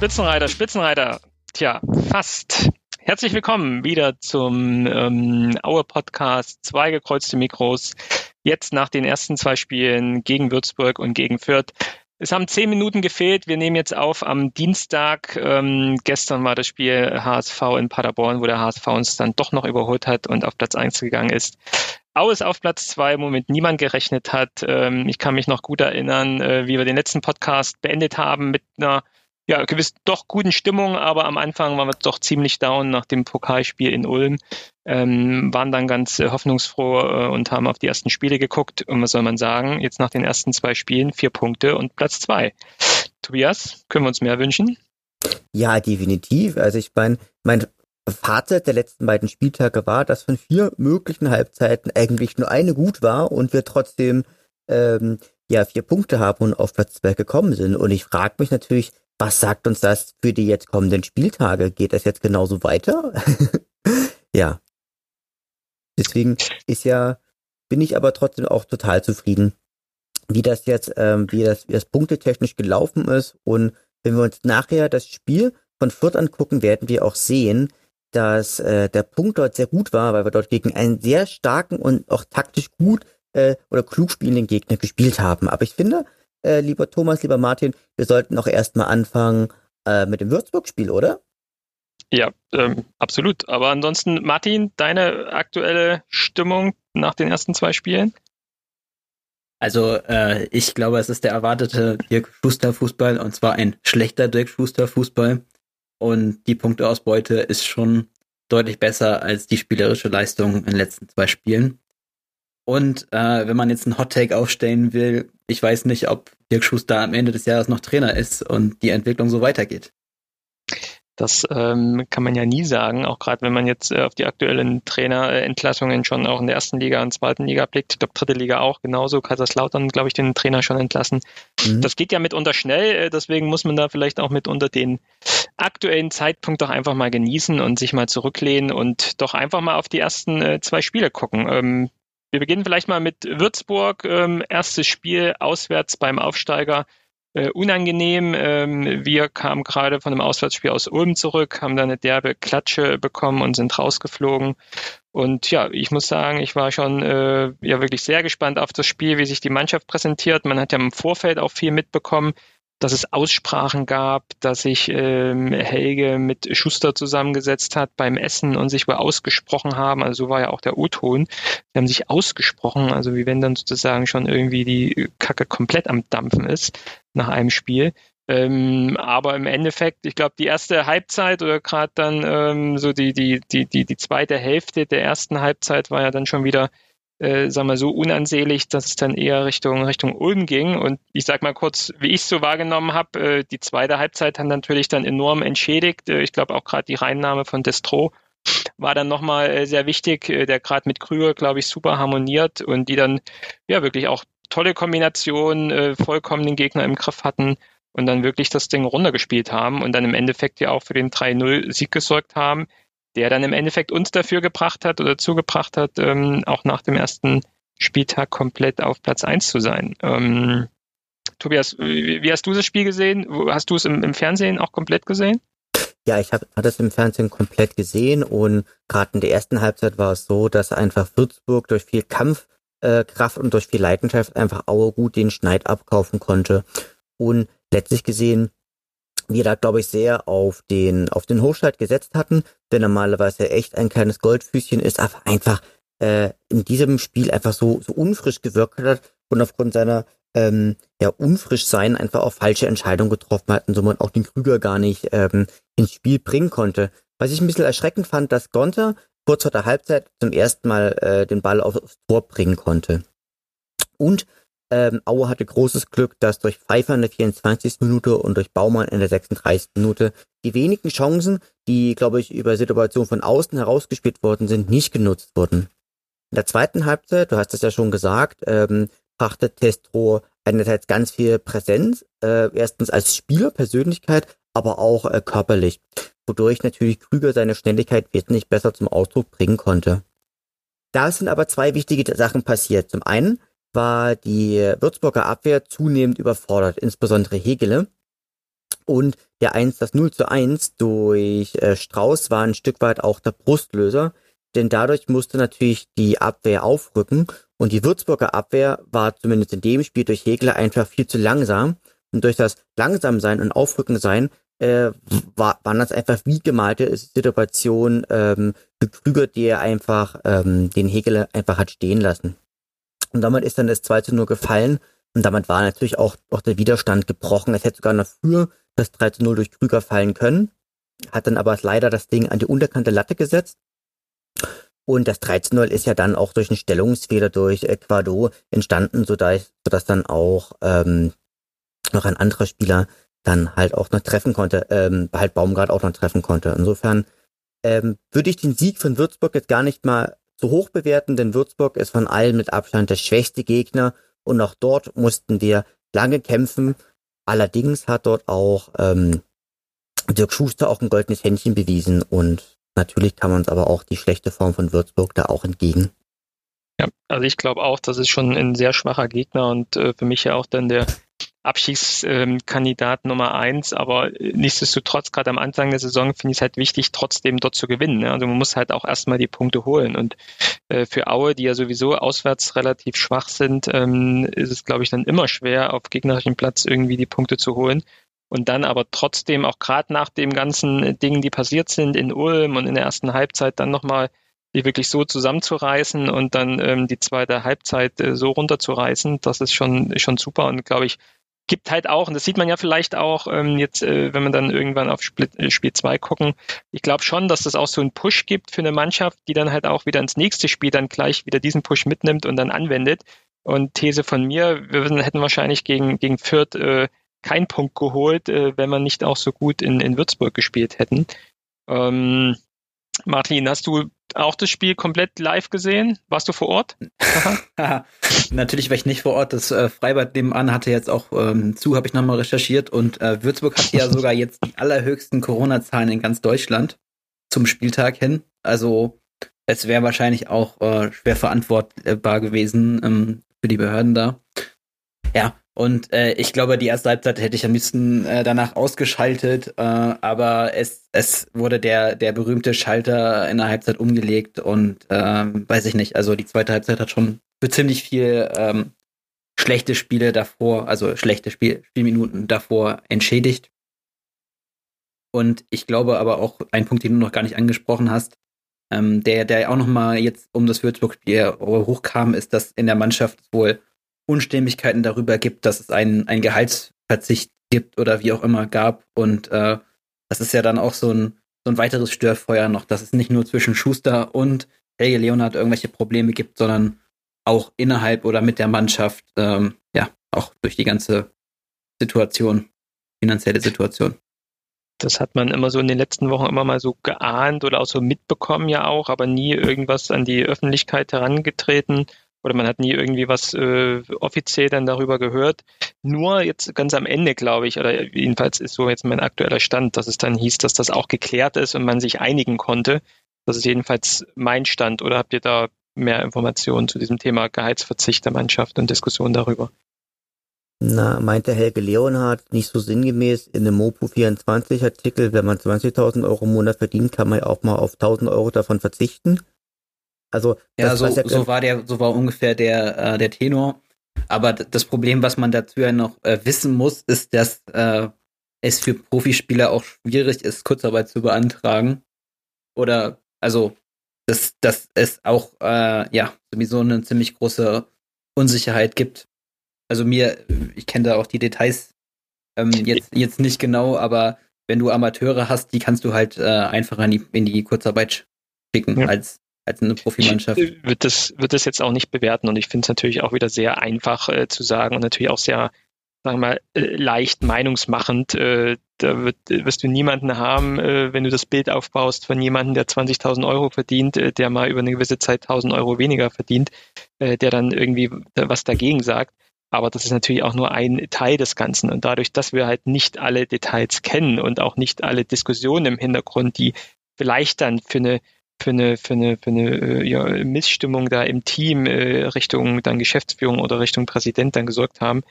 Spitzenreiter, Spitzenreiter. Tja, fast. Herzlich willkommen wieder zum ähm, Aue Podcast. Zwei gekreuzte Mikros. Jetzt nach den ersten zwei Spielen gegen Würzburg und gegen Fürth. Es haben zehn Minuten gefehlt. Wir nehmen jetzt auf am Dienstag. Ähm, gestern war das Spiel HSV in Paderborn, wo der HSV uns dann doch noch überholt hat und auf Platz eins gegangen ist. Aue ist auf Platz zwei, womit niemand gerechnet hat. Ähm, ich kann mich noch gut erinnern, äh, wie wir den letzten Podcast beendet haben mit einer ja, gewiss doch guten Stimmung, aber am Anfang waren wir doch ziemlich down nach dem Pokalspiel in Ulm, ähm, waren dann ganz äh, hoffnungsfroh äh, und haben auf die ersten Spiele geguckt. Und was soll man sagen? Jetzt nach den ersten zwei Spielen vier Punkte und Platz zwei. Tobias, können wir uns mehr wünschen? Ja, definitiv. Also ich meine, mein Fazit der letzten beiden Spieltage war, dass von vier möglichen Halbzeiten eigentlich nur eine gut war und wir trotzdem ähm, ja vier Punkte haben und auf Platz zwei gekommen sind. Und ich frage mich natürlich, was sagt uns das für die jetzt kommenden Spieltage? Geht das jetzt genauso weiter? ja. Deswegen ist ja, bin ich aber trotzdem auch total zufrieden, wie das jetzt, ähm, wie das, wie das punktetechnisch gelaufen ist. Und wenn wir uns nachher das Spiel von Fürth angucken, werden wir auch sehen, dass äh, der Punkt dort sehr gut war, weil wir dort gegen einen sehr starken und auch taktisch gut äh, oder klug spielenden Gegner gespielt haben. Aber ich finde, äh, lieber Thomas, lieber Martin, wir sollten auch erstmal anfangen äh, mit dem Würzburg-Spiel, oder? Ja, ähm, absolut. Aber ansonsten, Martin, deine aktuelle Stimmung nach den ersten zwei Spielen? Also äh, ich glaube, es ist der erwartete Dirk Schuster Fußball und zwar ein schlechter Dirk Schuster Fußball und die Punkteausbeute ist schon deutlich besser als die spielerische Leistung in den letzten zwei Spielen. Und äh, wenn man jetzt einen Hot Take aufstellen will, ich weiß nicht, ob Dirk Schuster am Ende des Jahres noch Trainer ist und die Entwicklung so weitergeht. Das ähm, kann man ja nie sagen, auch gerade wenn man jetzt äh, auf die aktuellen Trainerentlassungen schon auch in der ersten Liga und zweiten Liga blickt. Ich glaube, dritte Liga auch genauso. Kaiserslautern, glaube ich, den Trainer schon entlassen. Mhm. Das geht ja mitunter schnell, äh, deswegen muss man da vielleicht auch mitunter den aktuellen Zeitpunkt doch einfach mal genießen und sich mal zurücklehnen und doch einfach mal auf die ersten äh, zwei Spiele gucken. Ähm, wir beginnen vielleicht mal mit Würzburg. Ähm, erstes Spiel auswärts beim Aufsteiger. Äh, unangenehm. Ähm, wir kamen gerade von einem Auswärtsspiel aus Ulm zurück, haben da eine derbe Klatsche bekommen und sind rausgeflogen. Und ja, ich muss sagen, ich war schon äh, ja wirklich sehr gespannt auf das Spiel, wie sich die Mannschaft präsentiert. Man hat ja im Vorfeld auch viel mitbekommen dass es Aussprachen gab, dass sich ähm, Helge mit Schuster zusammengesetzt hat beim Essen und sich wohl ausgesprochen haben. Also so war ja auch der O-Ton. Sie haben sich ausgesprochen, also wie wenn dann sozusagen schon irgendwie die Kacke komplett am Dampfen ist nach einem Spiel. Ähm, aber im Endeffekt, ich glaube, die erste Halbzeit oder gerade dann ähm, so die, die, die, die, die zweite Hälfte der ersten Halbzeit war ja dann schon wieder äh, sag mal, so unansehlich, dass es dann eher Richtung, Richtung Ulm ging. Und ich sag mal kurz, wie ich es so wahrgenommen habe, äh, die zweite Halbzeit hat natürlich dann enorm entschädigt. Äh, ich glaube auch gerade die Reinnahme von Destro war dann nochmal äh, sehr wichtig, äh, der gerade mit Krüger, glaube ich, super harmoniert und die dann ja wirklich auch tolle Kombinationen, äh, vollkommen den Gegner im Griff hatten und dann wirklich das Ding runtergespielt haben und dann im Endeffekt ja auch für den 3-0-Sieg gesorgt haben, der dann im Endeffekt uns dafür gebracht hat oder zugebracht hat, ähm, auch nach dem ersten Spieltag komplett auf Platz eins zu sein. Ähm, Tobias, wie, hast du das Spiel gesehen? Hast du es im, im Fernsehen auch komplett gesehen? Ja, ich habe hab das im Fernsehen komplett gesehen und gerade in der ersten Halbzeit war es so, dass einfach Würzburg durch viel Kampfkraft äh, und durch viel Leidenschaft einfach Aue gut den Schneid abkaufen konnte. Und letztlich gesehen wir da, glaube ich, sehr auf den, auf den Hochschalt gesetzt hatten, der normalerweise echt ein kleines Goldfüßchen ist, aber einfach äh, in diesem Spiel einfach so, so unfrisch gewirkt hat und aufgrund seiner ähm, ja, unfrisch sein einfach auch falsche Entscheidungen getroffen hat und so man auch den Krüger gar nicht ähm, ins Spiel bringen konnte. Was ich ein bisschen erschreckend fand, dass Gonter kurz vor der Halbzeit zum ersten Mal äh, den Ball aufs Tor bringen konnte. Und ähm, Aue hatte großes Glück, dass durch Pfeiffer in der 24. Minute und durch Baumann in der 36. Minute die wenigen Chancen, die, glaube ich, über Situation von außen herausgespielt worden sind, nicht genutzt wurden. In der zweiten Halbzeit, du hast es ja schon gesagt, ähm, brachte Testro einerseits ganz viel Präsenz, äh, erstens als Spieler, Persönlichkeit, aber auch äh, körperlich, wodurch natürlich Krüger seine Schnelligkeit wesentlich besser zum Ausdruck bringen konnte. Da sind aber zwei wichtige Sachen passiert. Zum einen war die Würzburger Abwehr zunehmend überfordert, insbesondere Hegele. Und der 1, das 0 zu 1 durch äh, Strauß war ein Stück weit auch der Brustlöser, denn dadurch musste natürlich die Abwehr aufrücken und die Würzburger Abwehr war zumindest in dem Spiel durch Hegler einfach viel zu langsam. Und durch das Langsamsein und Aufrückensein äh, war, waren das einfach wie gemalte Situationen ähm, für Krüger, die er einfach ähm, den Hegel einfach hat stehen lassen. Und damit ist dann das 2 zu 0 gefallen und damit war natürlich auch, auch der Widerstand gebrochen. Es hätte sogar noch früher das 3 zu 0 durch Krüger fallen können, hat dann aber leider das Ding an die unterkante Latte gesetzt. Und das 3 zu 0 ist ja dann auch durch einen Stellungsfehler durch Ecuador entstanden, sodass, sodass dann auch ähm, noch ein anderer Spieler dann halt auch noch treffen konnte, ähm, halt Baumgart auch noch treffen konnte. Insofern ähm, würde ich den Sieg von Würzburg jetzt gar nicht mal so hoch bewerten, denn Würzburg ist von allen mit Abstand der schwächste Gegner und auch dort mussten wir lange kämpfen. Allerdings hat dort auch ähm, Dirk Schuster auch ein goldenes Händchen bewiesen und natürlich kann man uns aber auch die schlechte Form von Würzburg da auch entgegen. Ja, also ich glaube auch, das ist schon ein sehr schwacher Gegner und äh, für mich ja auch dann der Abschiedskandidat Nummer eins, aber nichtsdestotrotz, gerade am Anfang der Saison finde ich es halt wichtig, trotzdem dort zu gewinnen. Ne? Also man muss halt auch erstmal die Punkte holen. Und äh, für Aue, die ja sowieso auswärts relativ schwach sind, ähm, ist es, glaube ich, dann immer schwer, auf gegnerischen Platz irgendwie die Punkte zu holen. Und dann aber trotzdem, auch gerade nach dem ganzen Dingen, die passiert sind in Ulm und in der ersten Halbzeit, dann nochmal die wirklich so zusammenzureißen und dann ähm, die zweite Halbzeit äh, so runterzureißen, das ist schon, schon super und glaube ich, gibt halt auch, und das sieht man ja vielleicht auch ähm, jetzt, äh, wenn man dann irgendwann auf Split, äh, Spiel 2 gucken, ich glaube schon, dass das auch so einen Push gibt für eine Mannschaft, die dann halt auch wieder ins nächste Spiel dann gleich wieder diesen Push mitnimmt und dann anwendet. Und These von mir, wir hätten wahrscheinlich gegen, gegen Fürth äh, keinen Punkt geholt, äh, wenn wir nicht auch so gut in, in Würzburg gespielt hätten. Ähm, Martin, hast du auch das Spiel komplett live gesehen? Warst du vor Ort? Natürlich war ich nicht vor Ort. Das äh, Freibad nebenan hatte jetzt auch ähm, zu, habe ich nochmal recherchiert. Und äh, Würzburg hat ja sogar jetzt die allerhöchsten Corona-Zahlen in ganz Deutschland zum Spieltag hin. Also es wäre wahrscheinlich auch äh, schwer verantwortbar gewesen ähm, für die Behörden da. Ja, und äh, ich glaube, die erste Halbzeit hätte ich am liebsten äh, danach ausgeschaltet, äh, aber es, es wurde der, der berühmte Schalter in der Halbzeit umgelegt und ähm, weiß ich nicht, also die zweite Halbzeit hat schon für ziemlich viel ähm, schlechte Spiele davor, also schlechte Spiel, Spielminuten davor entschädigt. Und ich glaube aber auch, ein Punkt, den du noch gar nicht angesprochen hast, ähm, der, der auch nochmal jetzt um das Würzburg-Spiel hochkam, ist, dass in der Mannschaft wohl Unstimmigkeiten darüber gibt, dass es einen, einen Gehaltsverzicht gibt oder wie auch immer gab. Und äh, das ist ja dann auch so ein, so ein weiteres Störfeuer noch, dass es nicht nur zwischen Schuster und Helge Leonhardt irgendwelche Probleme gibt, sondern auch innerhalb oder mit der Mannschaft, ähm, ja, auch durch die ganze Situation, finanzielle Situation. Das hat man immer so in den letzten Wochen immer mal so geahnt oder auch so mitbekommen ja auch, aber nie irgendwas an die Öffentlichkeit herangetreten oder man hat nie irgendwie was äh, offiziell dann darüber gehört. Nur jetzt ganz am Ende, glaube ich, oder jedenfalls ist so jetzt mein aktueller Stand, dass es dann hieß, dass das auch geklärt ist und man sich einigen konnte. Das ist jedenfalls mein Stand. Oder habt ihr da mehr Informationen zu diesem Thema Gehaltsverzicht der Mannschaft und Diskussion darüber? Na, meinte Helge Leonhardt nicht so sinngemäß in dem Mopo24 Artikel, wenn man 20.000 Euro im Monat verdient, kann man ja auch mal auf 1.000 Euro davon verzichten. Also ja, so, ja so war der, so war ungefähr der äh, der Tenor. Aber das Problem, was man dazu ja noch äh, wissen muss, ist, dass äh, es für Profispieler auch schwierig ist, Kurzarbeit zu beantragen. Oder also dass, dass es auch äh, ja sowieso eine ziemlich große Unsicherheit gibt. Also mir, ich kenne da auch die Details ähm, jetzt, jetzt nicht genau, aber wenn du Amateure hast, die kannst du halt äh, einfach in die, in die Kurzarbeit schicken ja. als als eine Profimannschaft. Ich würde das, wird das jetzt auch nicht bewerten und ich finde es natürlich auch wieder sehr einfach äh, zu sagen und natürlich auch sehr, sagen wir mal, äh, leicht meinungsmachend. Äh, da wird, wirst du niemanden haben, äh, wenn du das Bild aufbaust von jemandem, der 20.000 Euro verdient, äh, der mal über eine gewisse Zeit 1.000 Euro weniger verdient, äh, der dann irgendwie was dagegen sagt. Aber das ist natürlich auch nur ein Teil des Ganzen. Und dadurch, dass wir halt nicht alle Details kennen und auch nicht alle Diskussionen im Hintergrund, die vielleicht dann für eine für eine, für eine, für eine äh, ja, Missstimmung da im Team äh, Richtung dann Geschäftsführung oder Richtung Präsident dann gesorgt haben,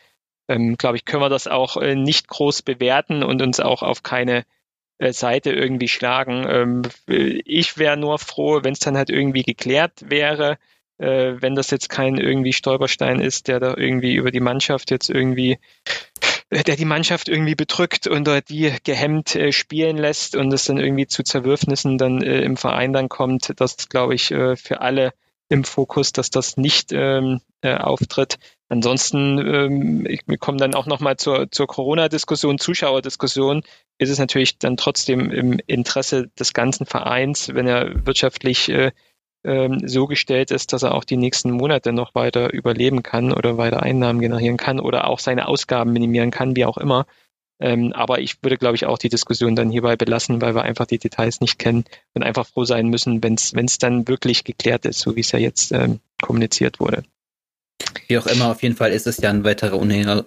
ähm, glaube ich, können wir das auch äh, nicht groß bewerten und uns auch auf keine äh, Seite irgendwie schlagen. Ähm, ich wäre nur froh, wenn es dann halt irgendwie geklärt wäre, äh, wenn das jetzt kein irgendwie Stolperstein ist, der da irgendwie über die Mannschaft jetzt irgendwie äh, der die Mannschaft irgendwie bedrückt und die gehemmt äh, spielen lässt und es dann irgendwie zu Zerwürfnissen dann äh, im Verein dann kommt, das glaube ich äh, für alle im Fokus, dass das nicht ähm, äh, auftritt. Ansonsten, ähm, wir kommen dann auch nochmal zur, zur Corona-Diskussion, Zuschauerdiskussion, ist es natürlich dann trotzdem im Interesse des ganzen Vereins, wenn er wirtschaftlich äh, ähm, so gestellt ist, dass er auch die nächsten Monate noch weiter überleben kann oder weiter Einnahmen generieren kann oder auch seine Ausgaben minimieren kann, wie auch immer. Ähm, aber ich würde, glaube ich, auch die Diskussion dann hierbei belassen, weil wir einfach die Details nicht kennen und einfach froh sein müssen, wenn es dann wirklich geklärt ist, so wie es ja jetzt ähm, kommuniziert wurde. Wie auch immer, auf jeden Fall ist es ja ein weiterer Unherd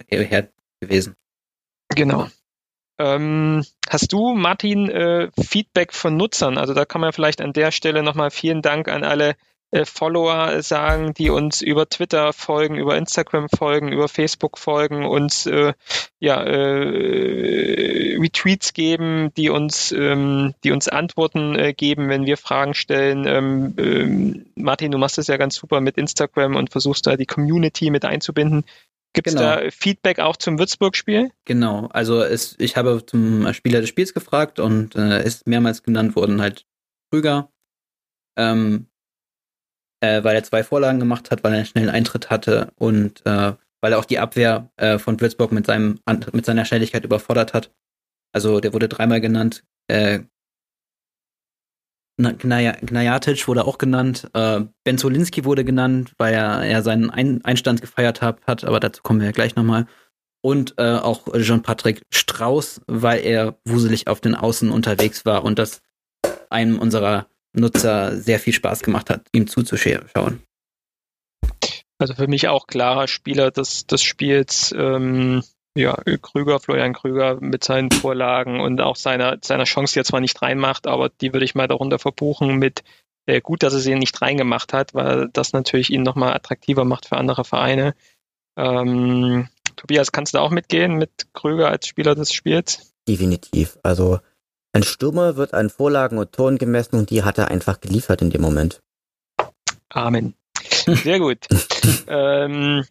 gewesen. Genau. Ähm, hast du, Martin, äh, Feedback von Nutzern? Also da kann man vielleicht an der Stelle nochmal vielen Dank an alle äh, Follower sagen, die uns über Twitter folgen, über Instagram folgen, über Facebook folgen, uns äh, ja, äh, Retweets geben, die uns, ähm, die uns Antworten äh, geben, wenn wir Fragen stellen. Ähm, ähm, Martin, du machst das ja ganz super mit Instagram und versuchst da die Community mit einzubinden. Gibt es genau. da Feedback auch zum Würzburg-Spiel? Genau, also es, ich habe zum Spieler des Spiels gefragt und äh, ist mehrmals genannt worden halt Krüger, ähm, äh, weil er zwei Vorlagen gemacht hat, weil er einen schnellen Eintritt hatte und äh, weil er auch die Abwehr äh, von Würzburg mit seinem mit seiner Schnelligkeit überfordert hat. Also der wurde dreimal genannt. Äh, Gnajatic wurde auch genannt, äh, Benzolinski wurde genannt, weil er, er seinen Ein Einstand gefeiert hat, hat, aber dazu kommen wir ja gleich nochmal. Und äh, auch Jean-Patrick Strauß, weil er wuselig auf den Außen unterwegs war und das einem unserer Nutzer sehr viel Spaß gemacht hat, ihm zuzuschauen. Also für mich auch klarer Spieler des, des Spiels. Ähm, ja, Krüger, Florian Krüger mit seinen Vorlagen und auch seiner, seiner Chance, die er zwar nicht reinmacht, aber die würde ich mal darunter verbuchen mit äh, gut, dass er sie nicht reingemacht hat, weil das natürlich ihn nochmal attraktiver macht für andere Vereine. Ähm, Tobias, kannst du auch mitgehen mit Krüger als Spieler des Spiels? Definitiv. Also ein Stürmer wird an Vorlagen und Toren gemessen und die hat er einfach geliefert in dem Moment. Amen. Sehr gut. ähm,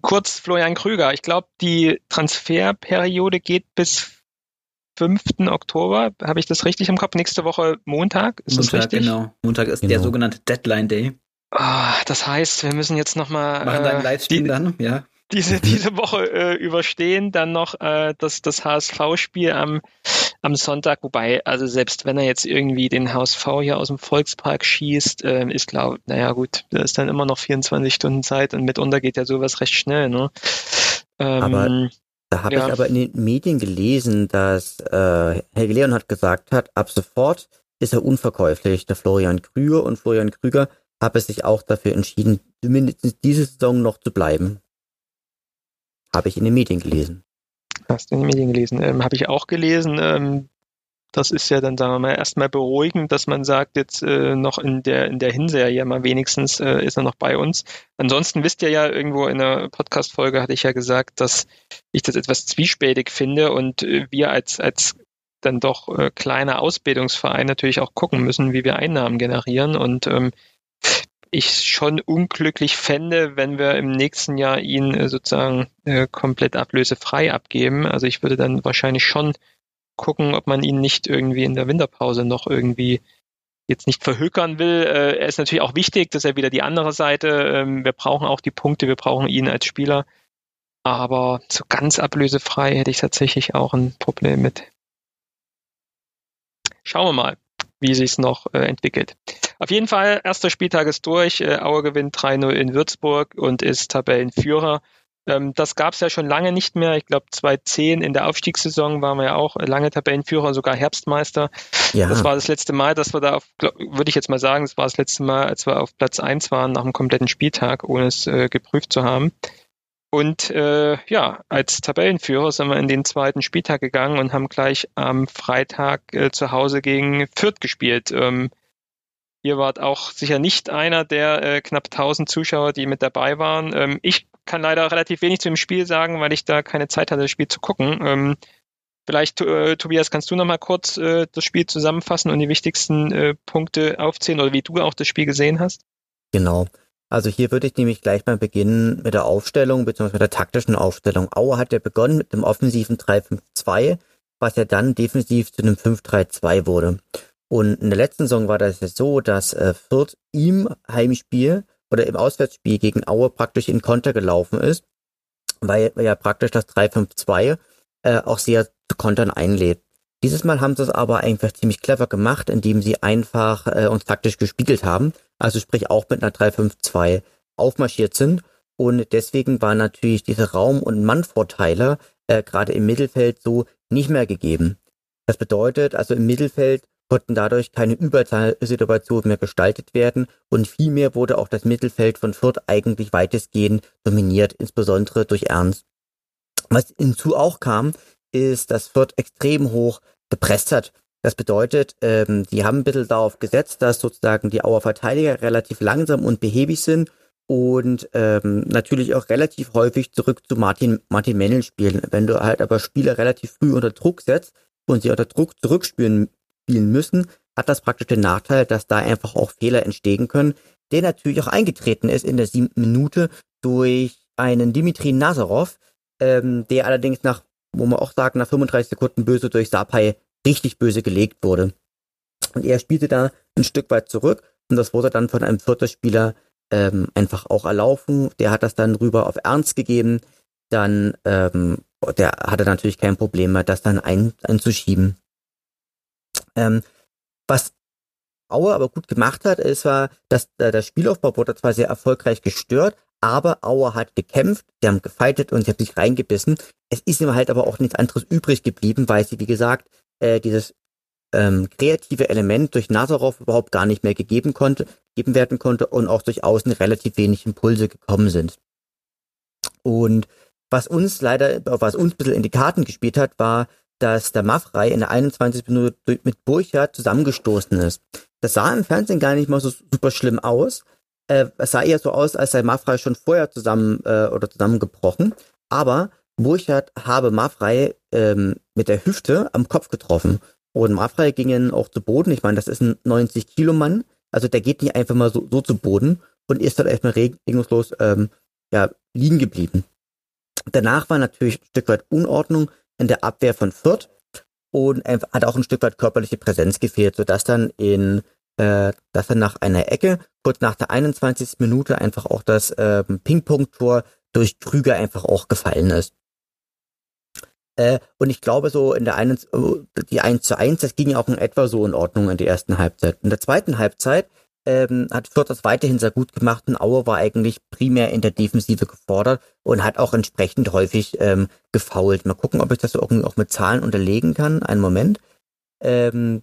kurz Florian Krüger. Ich glaube, die Transferperiode geht bis 5. Oktober. Habe ich das richtig im Kopf? Nächste Woche Montag? Ist Montag, das richtig? Genau. Montag ist genau. der sogenannte Deadline Day. Oh, das heißt, wir müssen jetzt nochmal. Machen äh, Livestream die, dann, ja diese, diese Woche äh, überstehen. Dann noch äh, das, das HSV-Spiel am, am Sonntag. Wobei, also selbst wenn er jetzt irgendwie den HSV hier aus dem Volkspark schießt, äh, ist klar, naja gut, da ist dann immer noch 24 Stunden Zeit und mitunter geht ja sowas recht schnell. Ne? Ähm, aber da habe ja. ich aber in den Medien gelesen, dass äh, Helge Leonhardt gesagt hat, ab sofort ist er unverkäuflich, der Florian Krüger. Und Florian Krüger habe sich auch dafür entschieden, zumindest diese Saison noch zu bleiben. Habe ich in den Medien gelesen. Hast du in den Medien gelesen? Ähm, Habe ich auch gelesen. Ähm, das ist ja dann, sagen wir mal, erstmal beruhigend, dass man sagt, jetzt äh, noch in der, in der Hinserie mal wenigstens äh, ist er noch bei uns. Ansonsten wisst ihr ja, irgendwo in der Podcast-Folge hatte ich ja gesagt, dass ich das etwas zwiespältig finde und äh, wir als, als dann doch äh, kleiner Ausbildungsverein natürlich auch gucken müssen, wie wir Einnahmen generieren. Und ähm, ich schon unglücklich fände, wenn wir im nächsten Jahr ihn äh, sozusagen äh, komplett ablösefrei abgeben. Also ich würde dann wahrscheinlich schon gucken, ob man ihn nicht irgendwie in der Winterpause noch irgendwie jetzt nicht verhökern will. Äh, er ist natürlich auch wichtig, dass er wieder die andere Seite. Ähm, wir brauchen auch die Punkte, wir brauchen ihn als Spieler. Aber so ganz ablösefrei hätte ich tatsächlich auch ein Problem mit. Schauen wir mal wie sich es noch äh, entwickelt. Auf jeden Fall, erster Spieltag ist durch. Äh, Aue gewinnt 3-0 in Würzburg und ist Tabellenführer. Ähm, das gab es ja schon lange nicht mehr. Ich glaube, 2010 in der Aufstiegssaison waren wir ja auch lange Tabellenführer, sogar Herbstmeister. Ja. Das war das letzte Mal, dass wir da auf, würde ich jetzt mal sagen, das war das letzte Mal, als wir auf Platz 1 waren nach einem kompletten Spieltag, ohne es äh, geprüft zu haben. Und äh, ja, als Tabellenführer sind wir in den zweiten Spieltag gegangen und haben gleich am Freitag äh, zu Hause gegen Fürth gespielt. Ähm, ihr wart auch sicher nicht einer der äh, knapp 1000 Zuschauer, die mit dabei waren. Ähm, ich kann leider relativ wenig zu dem Spiel sagen, weil ich da keine Zeit hatte, das Spiel zu gucken. Ähm, vielleicht, äh, Tobias, kannst du noch mal kurz äh, das Spiel zusammenfassen und die wichtigsten äh, Punkte aufzählen oder wie du auch das Spiel gesehen hast? Genau. Also hier würde ich nämlich gleich mal beginnen mit der Aufstellung bzw. mit der taktischen Aufstellung. Auer hat ja begonnen mit dem offensiven 3-5-2, was ja dann defensiv zu einem 5-3-2 wurde. Und in der letzten Saison war das ja so, dass äh, Fürth im Heimspiel oder im Auswärtsspiel gegen Aue praktisch in Konter gelaufen ist, weil, weil ja praktisch das 3-5-2 äh, auch sehr zu Kontern einlädt. Dieses Mal haben sie es aber einfach ziemlich clever gemacht, indem sie einfach äh, uns taktisch gespiegelt haben, also sprich auch mit einer 3-5-2 aufmarschiert sind. Und deswegen waren natürlich diese Raum- und Mannvorteile äh, gerade im Mittelfeld so nicht mehr gegeben. Das bedeutet, also im Mittelfeld konnten dadurch keine Überzahlsituationen mehr gestaltet werden und vielmehr wurde auch das Mittelfeld von Fürth eigentlich weitestgehend dominiert, insbesondere durch Ernst. Was hinzu auch kam, ist, dass Fürth extrem hoch gepresst hat. Das bedeutet, ähm, die haben ein bisschen darauf gesetzt, dass sozusagen die Auer Verteidiger relativ langsam und behäbig sind und ähm, natürlich auch relativ häufig zurück zu Martin, Martin Mennel spielen. Wenn du halt aber Spieler relativ früh unter Druck setzt und sie unter Druck zurückspielen spielen müssen, hat das praktisch den Nachteil, dass da einfach auch Fehler entstehen können, der natürlich auch eingetreten ist in der siebten Minute durch einen Dimitri Nazarov, ähm, der allerdings nach, wo man auch sagt, nach 35 Sekunden böse durch Sapai richtig böse gelegt wurde. Und er spielte da ein Stück weit zurück und das wurde dann von einem vierten Spieler ähm, einfach auch erlaufen. Der hat das dann rüber auf Ernst gegeben. Dann, ähm, der hatte natürlich kein Problem mehr, das dann ein, einzuschieben. Ähm, was Aue aber gut gemacht hat, ist war, dass äh, der Spielaufbau wurde zwar sehr erfolgreich gestört, aber Aue hat gekämpft, sie haben gefeitet und sie haben sich reingebissen. Es ist ihm halt aber auch nichts anderes übrig geblieben, weil sie, wie gesagt, äh, dieses ähm, kreative Element durch Nazarov überhaupt gar nicht mehr gegeben konnte, gegeben werden konnte und auch durch außen relativ wenig Impulse gekommen sind. Und was uns leider, was uns ein bisschen in die Karten gespielt hat, war, dass der Maffrey in der 21. Minute mit Burchard zusammengestoßen ist. Das sah im Fernsehen gar nicht mal so super schlimm aus. Äh, es sah eher so aus, als sei Maffrey schon vorher zusammen äh, oder zusammengebrochen. Aber Burchard habe Maffrey ähm, mit der Hüfte am Kopf getroffen. Und Maffrey ging dann auch zu Boden. Ich meine, das ist ein 90 Kilo Mann. Also der geht nicht einfach mal so, so zu Boden und ist dann erstmal regungslos ähm, ja, liegen geblieben. Danach war natürlich ein Stück weit Unordnung in der Abwehr von Fürth und hat auch ein Stück weit körperliche Präsenz gefehlt, sodass dann in äh, dass dann nach einer Ecke, kurz nach der 21. Minute, einfach auch das äh, Ping-Pong-Tor durch Krüger einfach auch gefallen ist. Äh, und ich glaube so in der einen, die 1 zu 1, das ging ja auch in etwa so in Ordnung in der ersten Halbzeit. In der zweiten Halbzeit ähm, hat Fürth das weiterhin sehr gut gemacht und Aue war eigentlich primär in der Defensive gefordert und hat auch entsprechend häufig ähm, gefault. Mal gucken, ob ich das irgendwie auch mit Zahlen unterlegen kann. Einen Moment. Ähm,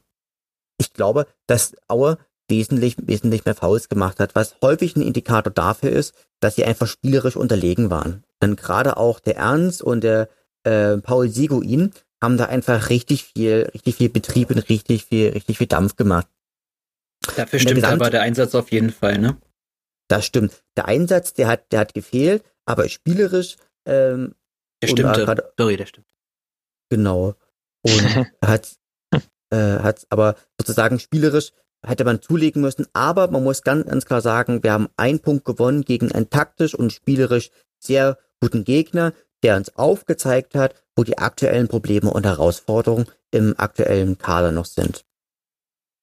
ich glaube, dass Aue wesentlich, wesentlich mehr Fouls gemacht hat, was häufig ein Indikator dafür ist, dass sie einfach spielerisch unterlegen waren. Denn gerade auch der Ernst und der äh, Paul Seguin haben da einfach richtig viel, richtig viel Betrieb und richtig viel, richtig viel Dampf gemacht. Dafür stimmt Gesamt, aber der Einsatz auf jeden Fall, ne? Das stimmt. Der Einsatz, der hat, der hat gefehlt, aber spielerisch. Ähm, der stimmt. Sorry, der stimmt. Genau. Und hat, äh, hat, aber sozusagen spielerisch hätte man zulegen müssen. Aber man muss ganz, ganz klar sagen, wir haben einen Punkt gewonnen gegen einen taktisch und spielerisch sehr guten Gegner, der uns aufgezeigt hat, wo die aktuellen Probleme und Herausforderungen im aktuellen Kader noch sind.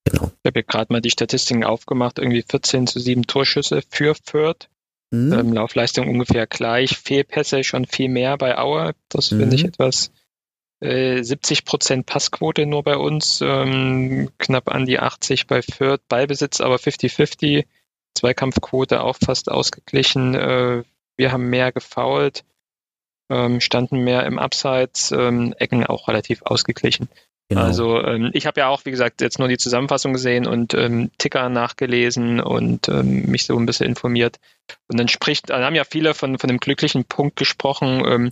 Genau. Ich habe gerade mal die Statistiken aufgemacht, irgendwie 14 zu 7 Torschüsse für Fürth. Mhm. Ähm, Laufleistung ungefähr gleich, Fehlpässe schon viel mehr bei Auer. Das mhm. finde ich etwas. Äh, 70 Prozent Passquote nur bei uns, ähm, knapp an die 80 bei Fürth, Ballbesitz aber 50-50, Zweikampfquote auch fast ausgeglichen. Äh, wir haben mehr gefoult, ähm, standen mehr im Abseits, ähm, Ecken auch relativ ausgeglichen. Genau. Also ähm, ich habe ja auch, wie gesagt, jetzt nur die Zusammenfassung gesehen und ähm, Ticker nachgelesen und ähm, mich so ein bisschen informiert. Und dann spricht, dann haben ja viele von, von dem glücklichen Punkt gesprochen, ähm,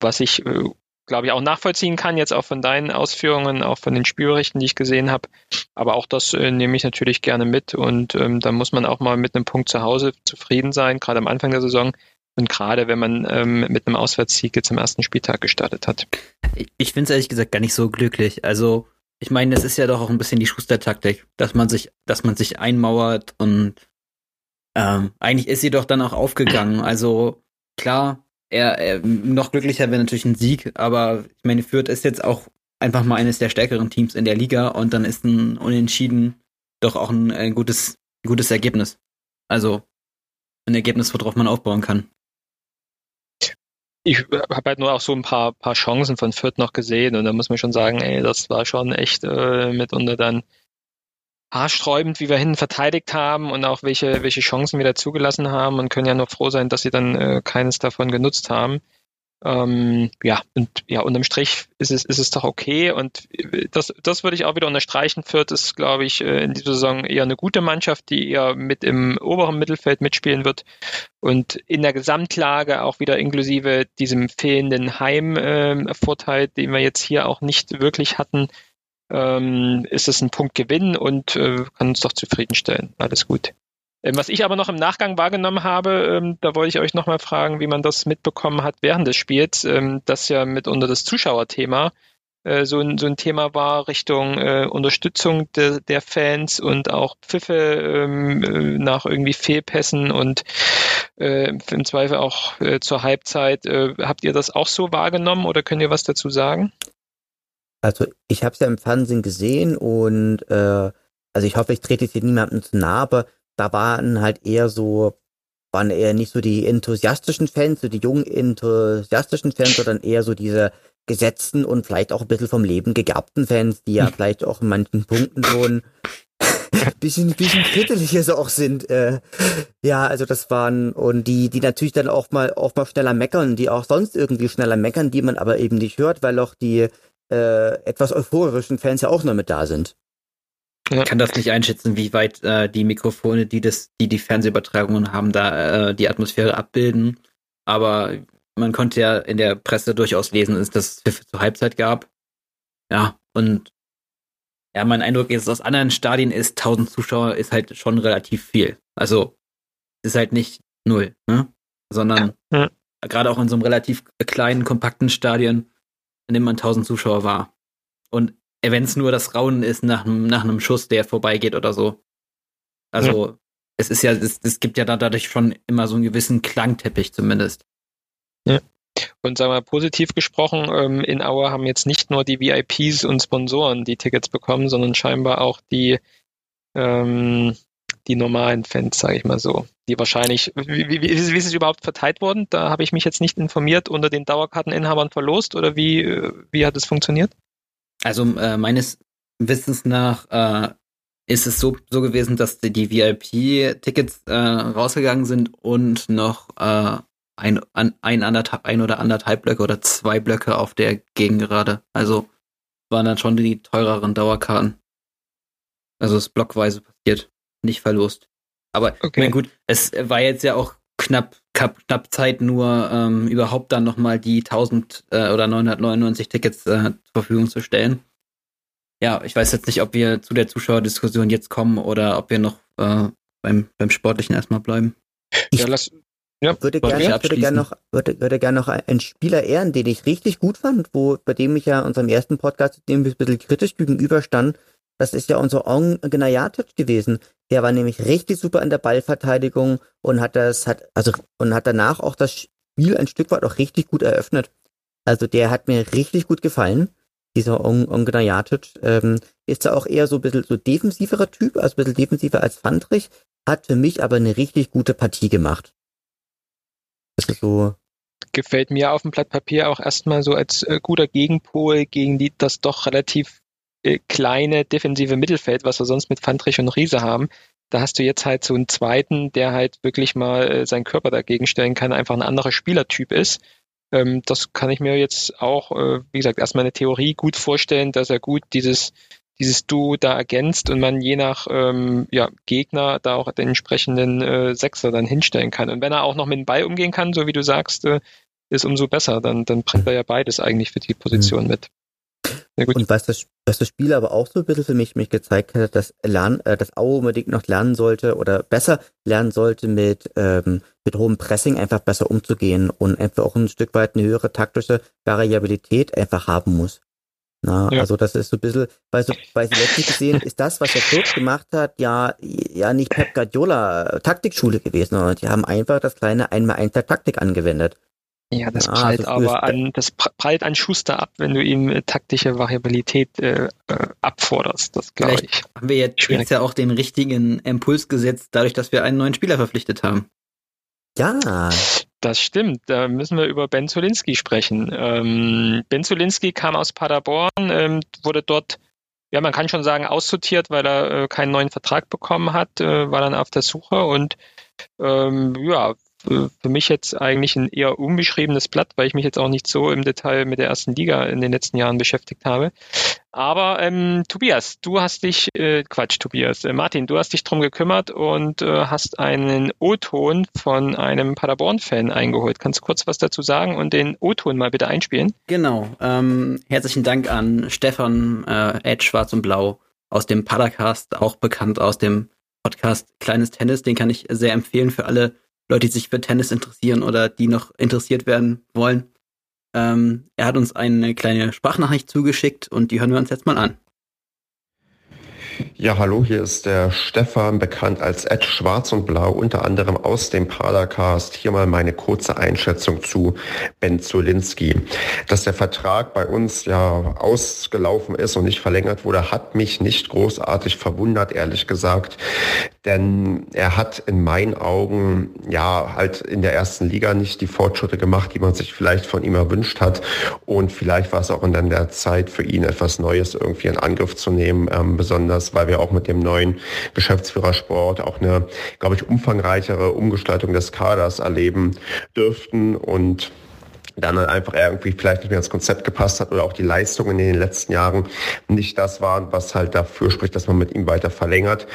was ich, äh, glaube ich, auch nachvollziehen kann, jetzt auch von deinen Ausführungen, auch von den Spielberichten, die ich gesehen habe. Aber auch das äh, nehme ich natürlich gerne mit und ähm, da muss man auch mal mit einem Punkt zu Hause zufrieden sein, gerade am Anfang der Saison. Und gerade wenn man ähm, mit einem Auswärtssieg am ersten Spieltag gestartet hat. Ich finde es ehrlich gesagt gar nicht so glücklich. Also, ich meine, das ist ja doch auch ein bisschen die Schuster-Taktik, dass man sich, dass man sich einmauert und ähm, eigentlich ist sie doch dann auch aufgegangen. Also klar, er, er noch glücklicher wäre natürlich ein Sieg, aber ich meine, Fürth ist jetzt auch einfach mal eines der stärkeren Teams in der Liga und dann ist ein Unentschieden doch auch ein, ein gutes, gutes Ergebnis. Also ein Ergebnis, worauf man aufbauen kann. Ich habe halt nur auch so ein paar, paar Chancen von Fürth noch gesehen und da muss man schon sagen, ey, das war schon echt äh, mitunter dann haarsträubend, wie wir hinten verteidigt haben und auch welche, welche Chancen wir da zugelassen haben und können ja nur froh sein, dass sie dann äh, keines davon genutzt haben. Ähm, ja, und ja, unterm Strich ist es, ist es doch okay. Und das, das würde ich auch wieder unterstreichen. Fürth ist, glaube ich, äh, in dieser Saison eher eine gute Mannschaft, die eher mit im oberen Mittelfeld mitspielen wird. Und in der Gesamtlage auch wieder inklusive diesem fehlenden Heimvorteil, äh, den wir jetzt hier auch nicht wirklich hatten, ähm, ist es ein Punkt Gewinn und äh, kann uns doch zufriedenstellen. Alles gut. Ähm, was ich aber noch im Nachgang wahrgenommen habe, ähm, da wollte ich euch nochmal fragen, wie man das mitbekommen hat während des Spiels, ähm, das ja mitunter das Zuschauerthema äh, so, ein, so ein Thema war Richtung äh, Unterstützung de, der Fans und auch Pfiffe ähm, äh, nach irgendwie Fehlpässen und äh, im Zweifel auch äh, zur Halbzeit. Äh, habt ihr das auch so wahrgenommen oder könnt ihr was dazu sagen? Also ich habe es ja im Fernsehen gesehen und also ich hoffe, ich trete hier niemandem zu nahe, aber da waren halt eher so, waren eher nicht so die enthusiastischen Fans, so die jungen enthusiastischen Fans, sondern eher so diese gesetzten und vielleicht auch ein bisschen vom Leben gegerbten Fans, die ja vielleicht auch in manchen Punkten schon bisschen, bisschen kritteliger so auch sind. Äh, ja, also das waren, und die, die natürlich dann auch mal, auch mal schneller meckern, die auch sonst irgendwie schneller meckern, die man aber eben nicht hört, weil auch die äh, etwas euphorischen Fans ja auch noch mit da sind. Ich kann das nicht einschätzen, wie weit äh, die Mikrofone, die das, die die Fernsehübertragungen haben, da äh, die Atmosphäre abbilden. Aber man konnte ja in der Presse durchaus lesen, dass es Pfiffe zur Halbzeit gab. Ja, und ja, mein Eindruck ist, aus anderen Stadien ist 1000 Zuschauer ist halt schon relativ viel. Also ist halt nicht null, ne? Sondern ja. gerade auch in so einem relativ kleinen, kompakten Stadion nimmt man 1000 Zuschauer wahr. Und wenn es nur das Raunen ist nach, nach einem Schuss, der vorbeigeht oder so. Also, ja. es ist ja, es, es gibt ja da dadurch schon immer so einen gewissen Klangteppich zumindest. Ja. Und sagen wir positiv gesprochen, ähm, in Aue haben jetzt nicht nur die VIPs und Sponsoren die Tickets bekommen, sondern scheinbar auch die, ähm, die normalen Fans, sage ich mal so. Die wahrscheinlich, wie, wie, wie, wie ist es überhaupt verteilt worden? Da habe ich mich jetzt nicht informiert, unter den Dauerkarteninhabern verlost oder wie, äh, wie hat es funktioniert? Also äh, meines Wissens nach äh, ist es so, so gewesen, dass die, die VIP-Tickets äh, rausgegangen sind und noch äh, ein, ein, ein, anderthalb, ein oder anderthalb Blöcke oder zwei Blöcke auf der Gegengerade. Also waren dann schon die teureren Dauerkarten. Also es ist blockweise passiert, nicht verlost. Aber okay. ich meine, gut, es war jetzt ja auch knapp, knapp, Zeit, nur ähm, überhaupt dann nochmal die 1000 äh, oder 999 Tickets äh, zur Verfügung zu stellen. Ja, ich weiß jetzt nicht, ob wir zu der Zuschauerdiskussion jetzt kommen oder ob wir noch äh, beim, beim Sportlichen erstmal bleiben. Ich ja, lass, ja, würde gerne würde gern noch, würde, würde gern noch einen Spieler ehren, den ich richtig gut fand, wo, bei dem ich ja unserem ersten Podcast dem ein bisschen kritisch gegenüberstand. Das ist ja unser Ong Gnajatic gewesen. Der war nämlich richtig super in der Ballverteidigung und hat das, hat, also, und hat danach auch das Spiel ein Stück weit auch richtig gut eröffnet. Also der hat mir richtig gut gefallen. Dieser Ong, Ong Gnajatic, ähm, ist da auch eher so ein bisschen so defensiverer Typ, also ein bisschen defensiver als Fandrich, hat für mich aber eine richtig gute Partie gemacht. Das ist so. Gefällt mir auf dem Blatt Papier auch erstmal so als äh, guter Gegenpol gegen die, das doch relativ kleine defensive Mittelfeld, was wir sonst mit Fandrich und Riese haben. Da hast du jetzt halt so einen zweiten, der halt wirklich mal äh, seinen Körper dagegen stellen kann, einfach ein anderer Spielertyp ist. Ähm, das kann ich mir jetzt auch, äh, wie gesagt, erstmal eine Theorie gut vorstellen, dass er gut dieses dieses Duo da ergänzt und man je nach ähm, ja, Gegner da auch den entsprechenden äh, Sechser dann hinstellen kann. Und wenn er auch noch mit dem Ball umgehen kann, so wie du sagst, äh, ist umso besser. Dann, dann bringt er ja beides eigentlich für die Position mhm. mit. Und was das, was das Spiel aber auch so ein bisschen für mich, mich gezeigt hat, dass Lern, äh, dass Aue unbedingt noch lernen sollte oder besser lernen sollte mit, ähm, mit hohem Pressing einfach besser umzugehen und einfach auch ein Stück weit eine höhere taktische Variabilität einfach haben muss. Na, ja. Also das ist so ein bisschen, weil, so, weil sie letztlich gesehen ist das, was der Coach gemacht hat, ja, ja nicht Pep Guardiola Taktikschule gewesen, sondern die haben einfach das kleine einmal eins der Taktik angewendet. Ja, das prallt also aber an, das prallt an Schuster ab, wenn du ihm äh, taktische Variabilität äh, äh abforderst. Das glaube ich. Haben wir jetzt, jetzt ja auch den richtigen Impuls gesetzt, dadurch, dass wir einen neuen Spieler verpflichtet haben. Ja. Das stimmt. Da müssen wir über Ben Zolinski sprechen. Ähm, ben Zolinski kam aus Paderborn, ähm, wurde dort, ja, man kann schon sagen, aussortiert, weil er äh, keinen neuen Vertrag bekommen hat, äh, war dann auf der Suche und ähm, ja, für mich jetzt eigentlich ein eher unbeschriebenes Blatt, weil ich mich jetzt auch nicht so im Detail mit der ersten Liga in den letzten Jahren beschäftigt habe. Aber ähm, Tobias, du hast dich, äh, Quatsch, Tobias, äh, Martin, du hast dich drum gekümmert und äh, hast einen O-Ton von einem Paderborn-Fan eingeholt. Kannst du kurz was dazu sagen und den O-Ton mal bitte einspielen? Genau. Ähm, herzlichen Dank an Stefan äh, Ed Schwarz und Blau aus dem Padercast, auch bekannt aus dem Podcast Kleines Tennis. Den kann ich sehr empfehlen für alle Leute, die sich für Tennis interessieren oder die noch interessiert werden wollen. Ähm, er hat uns eine kleine Sprachnachricht zugeschickt und die hören wir uns jetzt mal an. Ja, hallo, hier ist der Stefan, bekannt als Ed Schwarz und Blau, unter anderem aus dem Padercast. Hier mal meine kurze Einschätzung zu Ben Zolinski. Dass der Vertrag bei uns ja ausgelaufen ist und nicht verlängert wurde, hat mich nicht großartig verwundert, ehrlich gesagt. Denn er hat in meinen Augen ja halt in der ersten Liga nicht die Fortschritte gemacht, die man sich vielleicht von ihm erwünscht hat. Und vielleicht war es auch in der Zeit für ihn etwas Neues irgendwie in Angriff zu nehmen, ähm, besonders weil wir auch mit dem neuen Geschäftsführer Sport auch eine, glaube ich, umfangreichere Umgestaltung des Kaders erleben dürften und dann halt einfach irgendwie vielleicht nicht mehr ins Konzept gepasst hat oder auch die Leistungen in den letzten Jahren nicht das waren, was halt dafür spricht, dass man mit ihm weiter verlängert.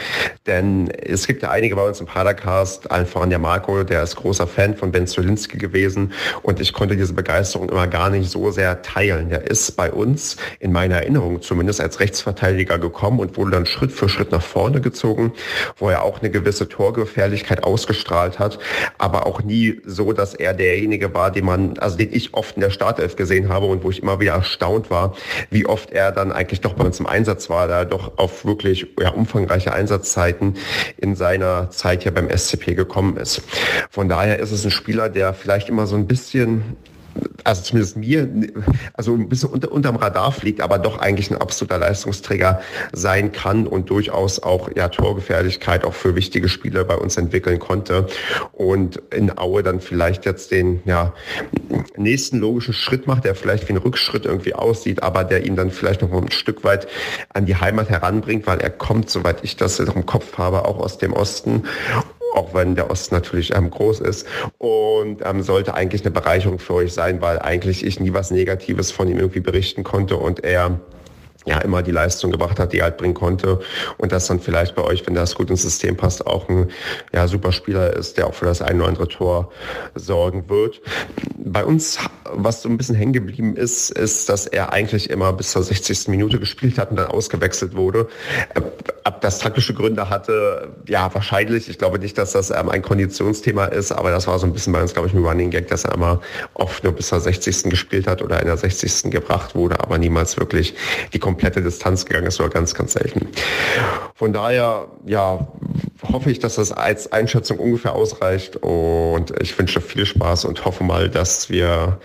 Denn es gibt ja einige bei uns im Padercast, allen voran der Marco, der ist großer Fan von Ben Zolinski gewesen und ich konnte diese Begeisterung immer gar nicht so sehr teilen. Der ist bei uns in meiner Erinnerung zumindest als Rechtsverteidiger gekommen und wurde dann Schritt für Schritt nach vorne gezogen, wo er auch eine gewisse Torgefährlichkeit ausgestrahlt hat, aber auch nie so, dass er derjenige war, den man, also den ich oft in der Startelf gesehen habe und wo ich immer wieder erstaunt war, wie oft er dann eigentlich doch bei uns im Einsatz war, da doch auf wirklich ja, umfangreiche Einsatzzeiten in seiner Zeit hier beim SCP gekommen ist. Von daher ist es ein Spieler, der vielleicht immer so ein bisschen also zumindest mir, also ein bisschen unter, unterm Radar fliegt, aber doch eigentlich ein absoluter Leistungsträger sein kann und durchaus auch ja Torgefährlichkeit auch für wichtige Spiele bei uns entwickeln konnte. Und in Aue dann vielleicht jetzt den ja, nächsten logischen Schritt macht, der vielleicht wie ein Rückschritt irgendwie aussieht, aber der ihn dann vielleicht noch ein Stück weit an die Heimat heranbringt, weil er kommt, soweit ich das im Kopf habe, auch aus dem Osten auch wenn der Osten natürlich ähm, groß ist. Und ähm, sollte eigentlich eine Bereicherung für euch sein, weil eigentlich ich nie was Negatives von ihm irgendwie berichten konnte und er ja immer die Leistung gebracht hat, die er halt bringen konnte und das dann vielleicht bei euch, wenn das gut ins System passt, auch ein ja, super Spieler ist, der auch für das ein oder andere Tor sorgen wird. Bei uns, was so ein bisschen hängen geblieben ist, ist, dass er eigentlich immer bis zur 60. Minute gespielt hat und dann ausgewechselt wurde. Ob das taktische Gründe hatte, ja, wahrscheinlich. Ich glaube nicht, dass das ähm, ein Konditionsthema ist, aber das war so ein bisschen bei uns, glaube ich, ein Running Gag, dass er immer oft nur bis zur 60. gespielt hat oder in der 60. gebracht wurde, aber niemals wirklich die komplette Distanz gegangen ist, oder ganz, ganz selten. Von daher, ja, hoffe ich, dass das als Einschätzung ungefähr ausreicht und ich wünsche viel Spaß und hoffe mal, dass wir,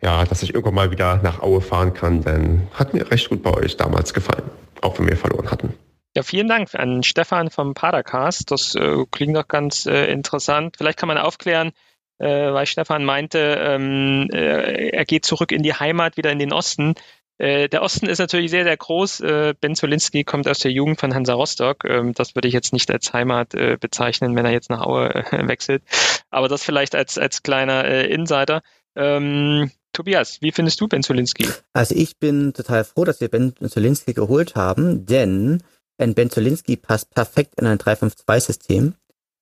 ja, dass ich irgendwann mal wieder nach Aue fahren kann, denn hat mir recht gut bei euch damals gefallen, auch wenn wir verloren hatten. Ja, vielen Dank an Stefan vom Padercast. Das äh, klingt doch ganz äh, interessant. Vielleicht kann man aufklären, äh, weil Stefan meinte, ähm, äh, er geht zurück in die Heimat, wieder in den Osten. Äh, der Osten ist natürlich sehr, sehr groß. Äh, ben Zolinski kommt aus der Jugend von Hansa Rostock. Ähm, das würde ich jetzt nicht als Heimat äh, bezeichnen, wenn er jetzt nach Aue äh, wechselt. Aber das vielleicht als, als kleiner äh, Insider. Ähm, Tobias, wie findest du Ben Zolinski? Also ich bin total froh, dass wir Ben Zolinski geholt haben, denn Ben Zolinski passt perfekt in ein 3-5-2-System,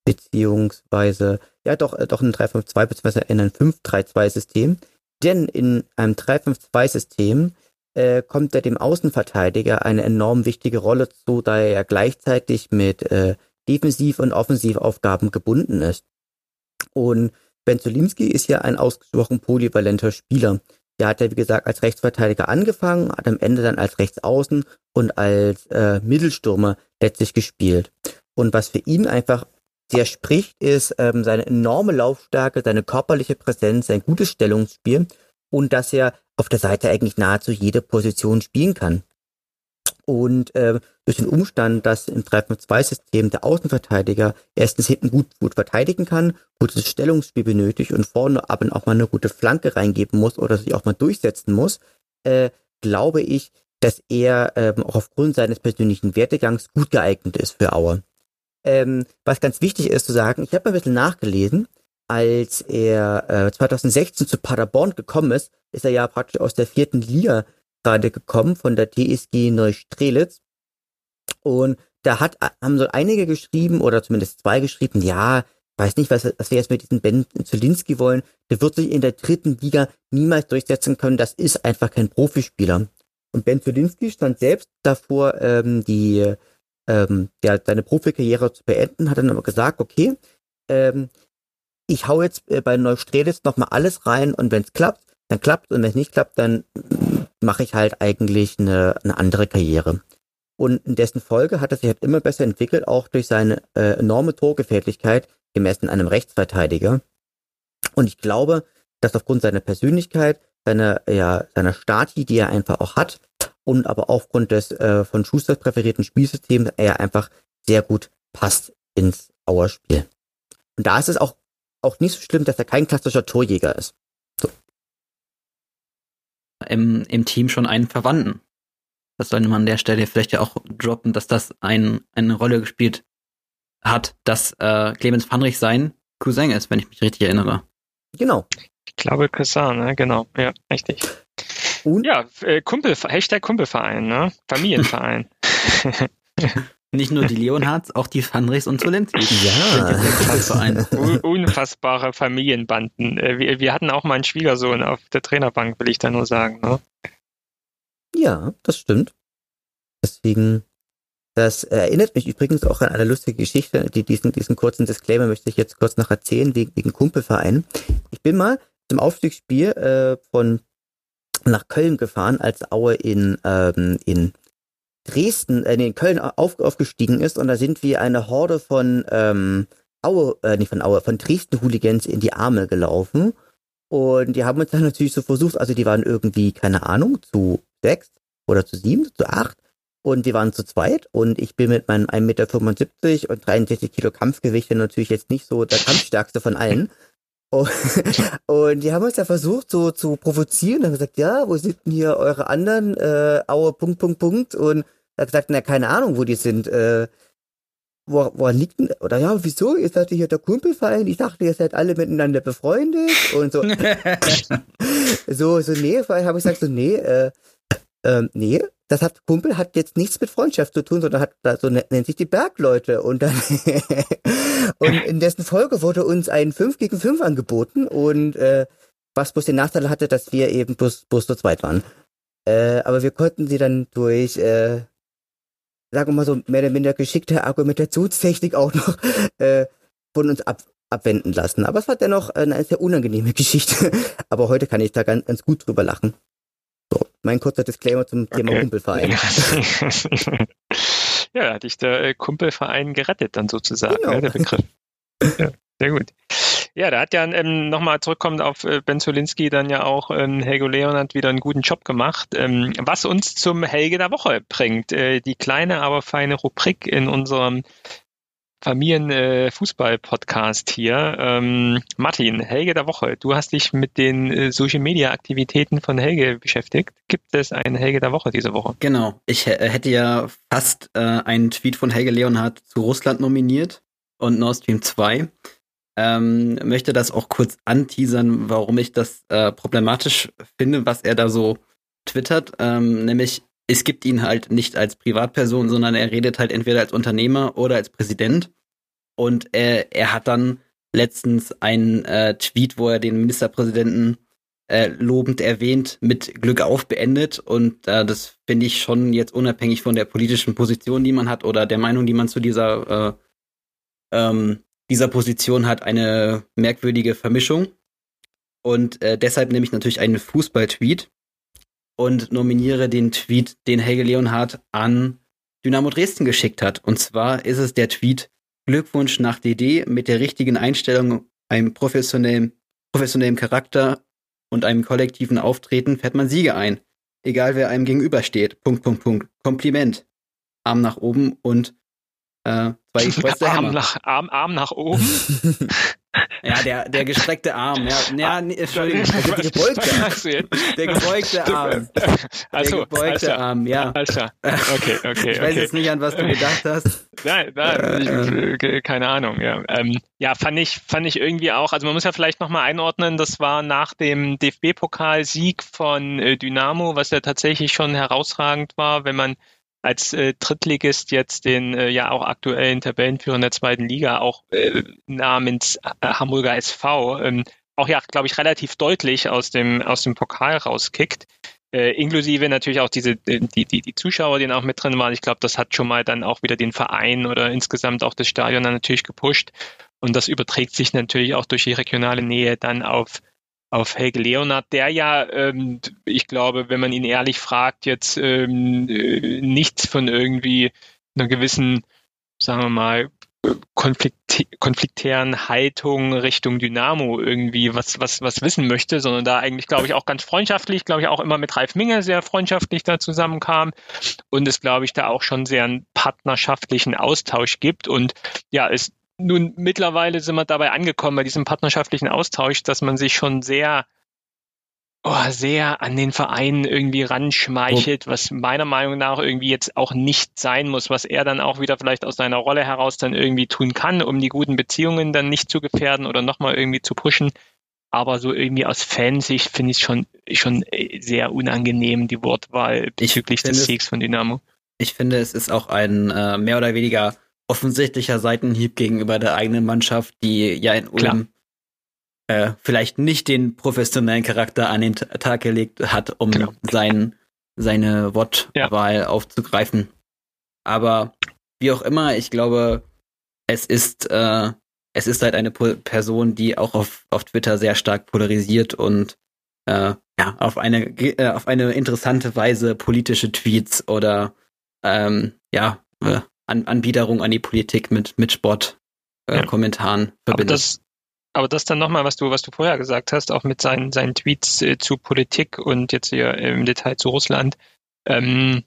beziehungsweise, ja doch, doch in ein 3-5-2, beziehungsweise in ein 5-3-2-System. Denn in einem 3-5-2-System äh, kommt er dem Außenverteidiger eine enorm wichtige Rolle zu, da er ja gleichzeitig mit äh, Defensiv- und Offensivaufgaben gebunden ist. Und Ben Zolinski ist ja ein ausgesprochen polyvalenter Spieler. Der hat ja, wie gesagt, als Rechtsverteidiger angefangen, hat am Ende dann als Rechtsaußen und als äh, Mittelstürmer letztlich gespielt. Und was für ihn einfach sehr spricht, ist ähm, seine enorme Laufstärke, seine körperliche Präsenz, sein gutes Stellungsspiel und dass er auf der Seite eigentlich nahezu jede Position spielen kann. Und äh, durch den Umstand, dass im 3-5-2-System der Außenverteidiger erstens hinten gut, gut verteidigen kann, gutes Stellungsspiel benötigt und vorne aber auch mal eine gute Flanke reingeben muss oder sich auch mal durchsetzen muss, äh, glaube ich, dass er ähm, auch aufgrund seines persönlichen Wertegangs gut geeignet ist für Aue. Ähm, was ganz wichtig ist zu sagen, ich habe ein bisschen nachgelesen, als er äh, 2016 zu Paderborn gekommen ist, ist er ja praktisch aus der vierten Liga gerade gekommen von der TSG Neustrelitz. Und da hat, haben so einige geschrieben, oder zumindest zwei geschrieben, ja, weiß nicht, was, was wir jetzt mit diesem Ben Zulinski wollen. Der wird sich in der dritten Liga niemals durchsetzen können. Das ist einfach kein Profispieler. Und Ben Zulinski stand selbst davor, ähm, die, ähm, ja, seine Profikarriere zu beenden, hat dann aber gesagt, okay, ähm, ich hau jetzt äh, bei Neustrelitz nochmal alles rein und wenn es klappt, dann klappt und wenn es nicht klappt, dann mache ich halt eigentlich eine, eine andere Karriere. Und in dessen Folge hat er sich halt immer besser entwickelt, auch durch seine äh, enorme Torgefährlichkeit gemessen einem Rechtsverteidiger. Und ich glaube, dass aufgrund seiner Persönlichkeit, seiner, ja, seiner Stati, die er einfach auch hat, und aber aufgrund des äh, von Schusters präferierten Spielsystems er einfach sehr gut passt ins Auerspiel. Und da ist es auch, auch nicht so schlimm, dass er kein klassischer Torjäger ist im, im Team schon einen Verwandten. Das sollte man an der Stelle vielleicht ja auch droppen, dass das ein, eine Rolle gespielt hat, dass äh, Clemens Fanrich sein Cousin ist, wenn ich mich richtig erinnere. Genau. Ich glaube Cousin, ne? genau, ja, richtig. Und? Ja, äh, Kumpel, Hashtag Kumpelverein, ne? Familienverein. Nicht nur die Leonhards, auch die Fanrichs und Zolinski. Ja. Unfassbare Familienbanden. Äh, wir, wir, hatten auch mal einen Schwiegersohn auf der Trainerbank, will ich da nur sagen. Ne? Ja, das stimmt. Deswegen, das erinnert mich übrigens auch an eine lustige Geschichte. Die, diesen, diesen kurzen Disclaimer möchte ich jetzt kurz noch erzählen, wegen, wegen Kumpelverein. Ich bin mal zum Aufstiegsspiel äh, von nach Köln gefahren, als Aue in, ähm, in Dresden, äh, in Köln auf, aufgestiegen ist und da sind wir eine Horde von ähm, Aue, äh, nicht von Aue, von Dresden-Hooligans in die Arme gelaufen. Und die haben uns dann natürlich so versucht, also die waren irgendwie, keine Ahnung, zu sechs oder zu sieben, zu acht. Und wir waren zu zweit und ich bin mit meinem 1,75 Meter und 63 Kilo Kampfgewicht natürlich jetzt nicht so der kampfstärkste von allen. Und, und die haben uns ja versucht so zu provozieren haben gesagt, ja, wo sind denn hier eure anderen, äh, Aue, Punkt, Punkt, Punkt. Und er hat gesagt, na, keine Ahnung, wo die sind. Äh, wo, woran liegt denn, oder ja, wieso? Ihr seid hier der Kumpelverein. Ich dachte, ihr seid alle miteinander befreundet und so. so, so, nee, weil habe ich gesagt, so, nee, äh, ähm, nee, das hat Kumpel hat jetzt nichts mit Freundschaft zu tun, sondern hat so nennt sich die Bergleute und dann und in dessen Folge wurde uns ein 5 gegen 5 angeboten und äh, was bloß den Nachteil hatte, dass wir eben bloß, bloß zu zweit waren. Äh, aber wir konnten sie dann durch, äh, sagen wir mal so, mehr oder minder geschickte Argumentationstechnik auch noch äh, von uns ab, abwenden lassen. Aber es war dennoch eine sehr unangenehme Geschichte. Aber heute kann ich da ganz, ganz gut drüber lachen. Mein kurzer Disclaimer zum Thema okay. Kumpelverein. ja, da hat dich der äh, Kumpelverein gerettet dann sozusagen, genau. ja, der Begriff. Ja, sehr gut. Ja, da hat ja ähm, nochmal zurückkommend auf äh, Ben Zolinski dann ja auch ähm, Helge Leonard wieder einen guten Job gemacht. Ähm, was uns zum Helge der Woche bringt. Äh, die kleine, aber feine Rubrik in unserem Familienfußball-Podcast äh, hier. Ähm, Martin, Helge der Woche. Du hast dich mit den äh, Social-Media-Aktivitäten von Helge beschäftigt. Gibt es einen Helge der Woche diese Woche? Genau. Ich äh, hätte ja fast äh, einen Tweet von Helge Leonhardt zu Russland nominiert und Nord Stream 2. Ähm, möchte das auch kurz anteasern, warum ich das äh, problematisch finde, was er da so twittert. Ähm, nämlich es gibt ihn halt nicht als Privatperson, sondern er redet halt entweder als Unternehmer oder als Präsident. Und er, er hat dann letztens einen äh, Tweet, wo er den Ministerpräsidenten äh, lobend erwähnt, mit Glück auf beendet. Und äh, das finde ich schon jetzt unabhängig von der politischen Position, die man hat oder der Meinung, die man zu dieser, äh, ähm, dieser Position hat, eine merkwürdige Vermischung. Und äh, deshalb nehme ich natürlich einen Fußball-Tweet und nominiere den Tweet, den Helge Leonhardt an Dynamo Dresden geschickt hat. Und zwar ist es der Tweet Glückwunsch nach DD mit der richtigen Einstellung, einem professionellen, professionellen Charakter und einem kollektiven Auftreten fährt man Siege ein. Egal wer einem gegenübersteht. Punkt, Punkt, Punkt. Kompliment. Arm nach oben und äh, zwei Arm Hämmer. nach, Arm, Arm nach oben. Ja, der, der gestreckte Arm. Ja, ja nee, Entschuldigung, also der gebeugte, der gebeugte Arm. Der Also, gebeugte alles klar. Arm, ja. Klar. Okay, okay, Ich weiß okay. jetzt nicht, an was du gedacht hast. Nein, nein, ich, äh, keine Ahnung, ja. Ähm, ja, fand ich, fand ich irgendwie auch, also man muss ja vielleicht nochmal einordnen, das war nach dem DFB-Pokalsieg von äh, Dynamo, was ja tatsächlich schon herausragend war, wenn man als äh, Drittligist jetzt den äh, ja auch aktuellen Tabellenführer in der zweiten Liga auch äh, namens äh, Hamburger SV ähm, auch ja, glaube ich, relativ deutlich aus dem aus dem Pokal rauskickt. Äh, inklusive natürlich auch diese äh, die, die, die Zuschauer, die auch mit drin waren. Ich glaube, das hat schon mal dann auch wieder den Verein oder insgesamt auch das Stadion dann natürlich gepusht. Und das überträgt sich natürlich auch durch die regionale Nähe dann auf auf Helge Leonard, der ja, ähm, ich glaube, wenn man ihn ehrlich fragt, jetzt ähm, äh, nichts von irgendwie einer gewissen, sagen wir mal, konflikt konfliktären Haltung Richtung Dynamo irgendwie was, was, was wissen möchte, sondern da eigentlich, glaube ich, auch ganz freundschaftlich, glaube ich, auch immer mit Ralf Minge sehr freundschaftlich da zusammenkam und es, glaube ich, da auch schon sehr einen partnerschaftlichen Austausch gibt. Und ja, es nun mittlerweile sind wir dabei angekommen bei diesem partnerschaftlichen Austausch, dass man sich schon sehr oh, sehr an den Verein irgendwie ranschmeichelt, was meiner Meinung nach irgendwie jetzt auch nicht sein muss, was er dann auch wieder vielleicht aus seiner Rolle heraus dann irgendwie tun kann, um die guten Beziehungen dann nicht zu gefährden oder nochmal irgendwie zu pushen. Aber so irgendwie aus Fansicht finde ich schon, schon sehr unangenehm, die Wortwahl bezüglich des es- Siegs von Dynamo. Ich finde, es ist auch ein äh, mehr oder weniger offensichtlicher Seitenhieb gegenüber der eigenen Mannschaft, die ja in. Ulm äh, vielleicht nicht den professionellen Charakter an den Tag gelegt hat, um Genau. sein, seine Wortwahl aufzugreifen. Aber wie auch immer, ich glaube, es ist, äh, es ist halt eine Po- Person, die auch auf, auf Twitter sehr stark polarisiert und äh, ja, auf eine, äh, auf eine interessante Weise politische Tweets oder ähm, ja, äh, an Anbiederung an die Politik mit, mit Sport, äh, Ja. Kommentaren Aber verbindet. das, aber das dann nochmal, was du, was du vorher gesagt hast, auch mit seinen, seinen Tweets äh, zu Politik und jetzt hier im Detail zu Russland, ähm,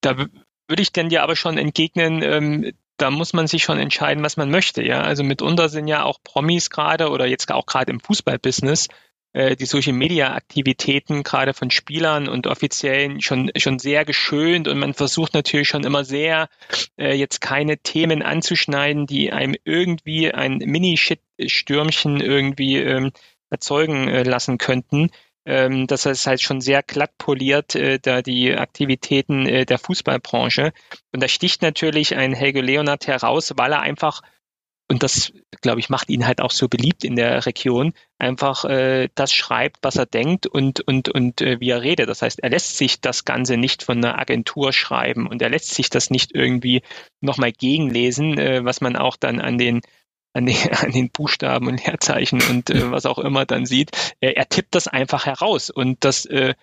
da würde ich denn dir aber schon entgegnen, ähm, da muss man sich schon entscheiden, was man möchte, ja. Also mitunter sind ja auch Promis gerade oder jetzt auch gerade im Fußballbusiness äh, die Social Media Aktivitäten gerade von Spielern und Offiziellen schon schon sehr geschönt und man versucht natürlich schon immer sehr äh, jetzt keine Themen anzuschneiden, die einem irgendwie ein Mini-Shit-Stürmchen irgendwie ähm, erzeugen äh, lassen könnten. Ähm, das heißt halt schon sehr glatt poliert, äh, da die Aktivitäten äh, der Fußballbranche. Und da sticht natürlich ein Helge Leonard heraus, weil er einfach, und das, glaube ich, macht ihn halt auch so beliebt in der Region, einfach äh, das schreibt, was er denkt und, und, und äh, wie er redet. Das heißt, er lässt sich das Ganze nicht von einer Agentur schreiben und er lässt sich das nicht irgendwie nochmal gegenlesen, äh, was man auch dann an den an den, an den Buchstaben und Leerzeichen und äh, was auch immer dann sieht. Äh, er tippt das einfach heraus und das äh,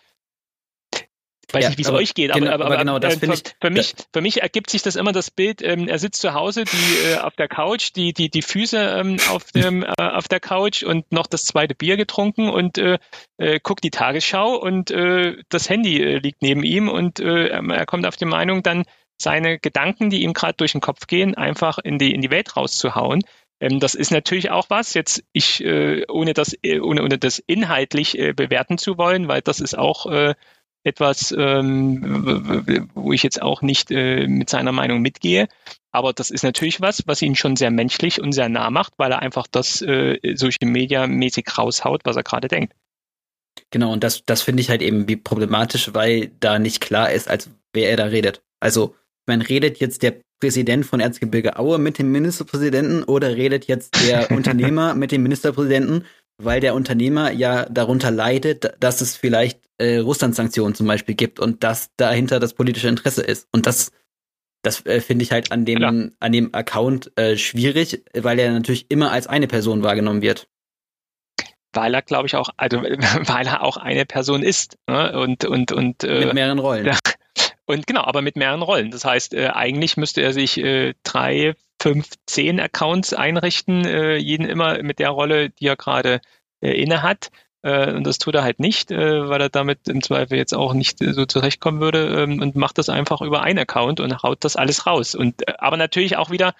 weiß Ja, nicht, wie es aber euch geht, genau- aber, aber, aber genau, das äh, finde für, ich- für mich, für mich ergibt sich das immer das Bild, ähm, er sitzt zu Hause, die äh, auf der Couch, die, die, die Füße ähm, auf dem, äh, auf der Couch und noch das zweite Bier getrunken und äh, äh, guckt die Tagesschau und äh, das Handy äh, liegt neben ihm und äh, er kommt auf die Meinung, dann seine Gedanken, die ihm gerade durch den Kopf gehen, einfach in die, in die Welt rauszuhauen. Ähm, das ist natürlich auch was, jetzt ich, äh, ohne das, äh, ohne, ohne das inhaltlich äh, bewerten zu wollen, weil das ist auch etwas, ähm, wo ich jetzt auch nicht äh, mit seiner Meinung mitgehe. Aber das ist natürlich was, was ihn schon sehr menschlich und sehr nah macht, weil er einfach das äh, Social Media mäßig raushaut, was er gerade denkt. Genau, und das, das finde ich halt eben wie problematisch, weil da nicht klar ist, als wer er da redet. Also, man redet jetzt der Präsident von Erzgebirge Aue mit dem Ministerpräsidenten oder redet jetzt der Unternehmer mit dem Ministerpräsidenten weil der Unternehmer ja darunter leidet, dass es vielleicht äh, Russland-Sanktionen zum Beispiel gibt und dass dahinter das politische Interesse ist. Und das, das äh, finde ich halt an dem, Klar. an dem Account äh, schwierig, weil er natürlich immer als eine Person wahrgenommen wird. Weil er, glaube ich, auch, also weil er auch eine Person ist. Ne? Und, und, und äh, mit mehreren Rollen. Ja, und genau, aber mit mehreren Rollen. Das heißt, äh, eigentlich müsste er sich äh, drei, fünf, zehn Accounts einrichten, äh, jeden immer mit der Rolle, die er gerade äh, inne hat. Äh, und das tut er halt nicht, äh, weil er damit im Zweifel jetzt auch nicht äh, so zurechtkommen würde ähm, und macht das einfach über einen Account und haut das alles raus. Und äh, aber natürlich auch wieder,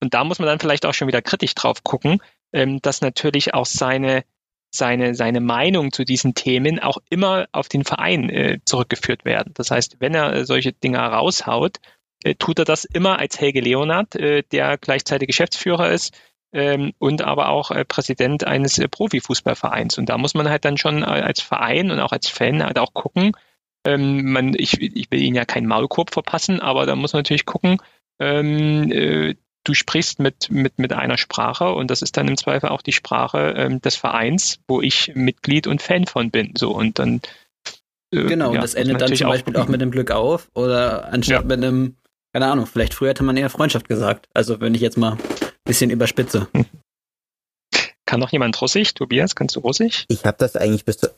und da muss man dann vielleicht auch schon wieder kritisch drauf gucken, ähm, dass natürlich auch seine seine, seine Meinung zu diesen Themen auch immer auf den Verein äh, zurückgeführt werden. Das heißt, wenn er äh, solche Dinge raushaut, äh, tut er das immer als Helge Leonard, äh, der gleichzeitig Geschäftsführer ist ähm, und aber auch äh, Präsident eines äh, Profifußballvereins. Und da muss man halt dann schon äh, als Verein und auch als Fan halt auch gucken, ähm, man, ich, ich will ihnen ja keinen Maulkorb verpassen, aber da muss man natürlich gucken, ähm, äh, du sprichst mit, mit, mit einer Sprache und das ist dann im Zweifel auch die Sprache ähm, des Vereins, wo ich Mitglied und Fan von bin. So und dann äh, Genau, ja, und das endet dann zum Beispiel auch, auch mit dem Glück auf oder anstatt ja. mit einem, keine Ahnung, vielleicht früher hätte man eher Freundschaft gesagt. Also wenn ich jetzt mal ein bisschen überspitze. Kann noch jemand Russisch? Tobias, kannst du Russisch? Ich habe das eigentlich bis zu,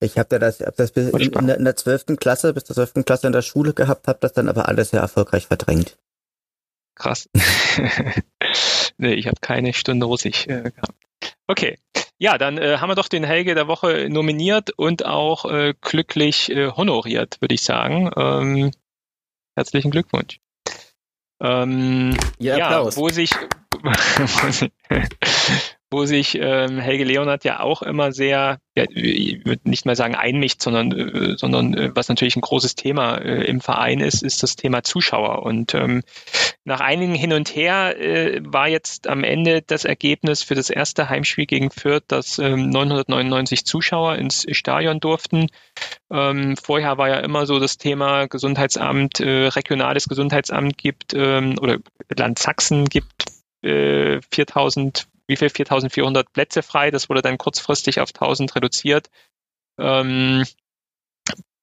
ich habe das, hab das bis in, in, der, 12. Klasse, bis zur 12. Klasse in der Schule gehabt, habe das dann aber alles sehr erfolgreich verdrängt. Krass. nee, ich habe keine Stunde Russisch äh, gehabt. Okay. Ja, dann äh, haben wir doch den Helge der Woche nominiert und auch äh, glücklich äh, honoriert, würde ich sagen. Ähm, herzlichen Glückwunsch. Ähm, ja, ja, wo sich, wo sich ähm, Helge Leonard ja auch immer sehr, ja, ich würde nicht mal sagen einmischt, sondern, äh, sondern äh, was natürlich ein großes Thema äh, im Verein ist, ist das Thema Zuschauer. Und ähm, nach einigen Hin und Her äh, war jetzt am Ende das Ergebnis für das erste Heimspiel gegen Fürth, dass ähm, 999 Zuschauer ins Stadion durften. Ähm, vorher war ja immer so das Thema Gesundheitsamt, äh, regionales Gesundheitsamt gibt ähm, oder Land Sachsen gibt äh, 4000 wie viel 4400 Plätze frei. Das wurde dann kurzfristig auf 1000 reduziert. Ähm,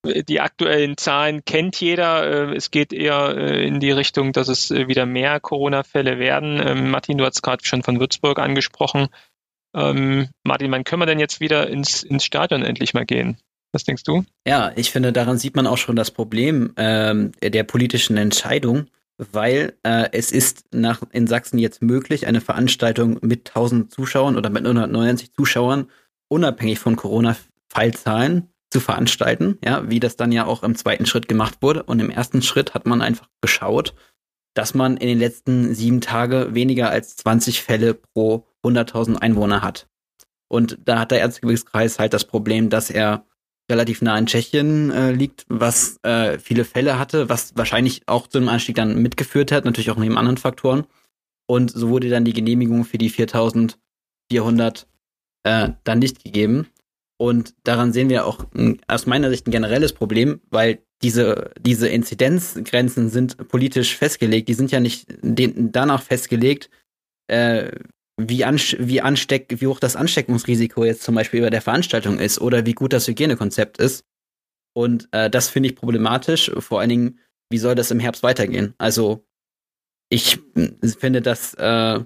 die aktuellen Zahlen kennt jeder. Äh, es geht eher äh, in die Richtung, dass es äh, wieder mehr Corona-Fälle werden. Ähm, Martin, du hast gerade schon von Würzburg angesprochen. Ähm, Martin, wann können wir denn jetzt wieder ins, ins Stadion endlich mal gehen? Was denkst du? Ja, ich finde, daran sieht man auch schon das Problem ähm, der politischen Entscheidung weil äh, es ist nach, in Sachsen jetzt möglich, eine Veranstaltung mit 1000 Zuschauern oder mit 190 Zuschauern unabhängig von Corona-Fallzahlen zu veranstalten, ja, wie das dann ja auch im zweiten Schritt gemacht wurde. Und im ersten Schritt hat man einfach geschaut, dass man in den letzten sieben Tagen weniger als 20 Fälle pro 100.000 Einwohner hat. Und da hat der Erzgebirgskreis halt das Problem, dass er relativ nah in Tschechien äh, liegt, was äh, viele Fälle hatte, was wahrscheinlich auch zu einem Anstieg dann mitgeführt hat, natürlich auch neben anderen Faktoren. Und so wurde dann die Genehmigung für die 4400 äh, dann nicht gegeben. Und daran sehen wir auch aus meiner Sicht ein generelles Problem, weil diese, diese Inzidenzgrenzen sind politisch festgelegt. Die sind ja nicht danach festgelegt, äh, wie, wie, ansteck wie hoch das Ansteckungsrisiko jetzt zum Beispiel bei der Veranstaltung ist oder wie gut das Hygienekonzept ist. Und äh, das finde ich problematisch. Vor allen Dingen, wie soll das im Herbst weitergehen? Also ich finde das äh,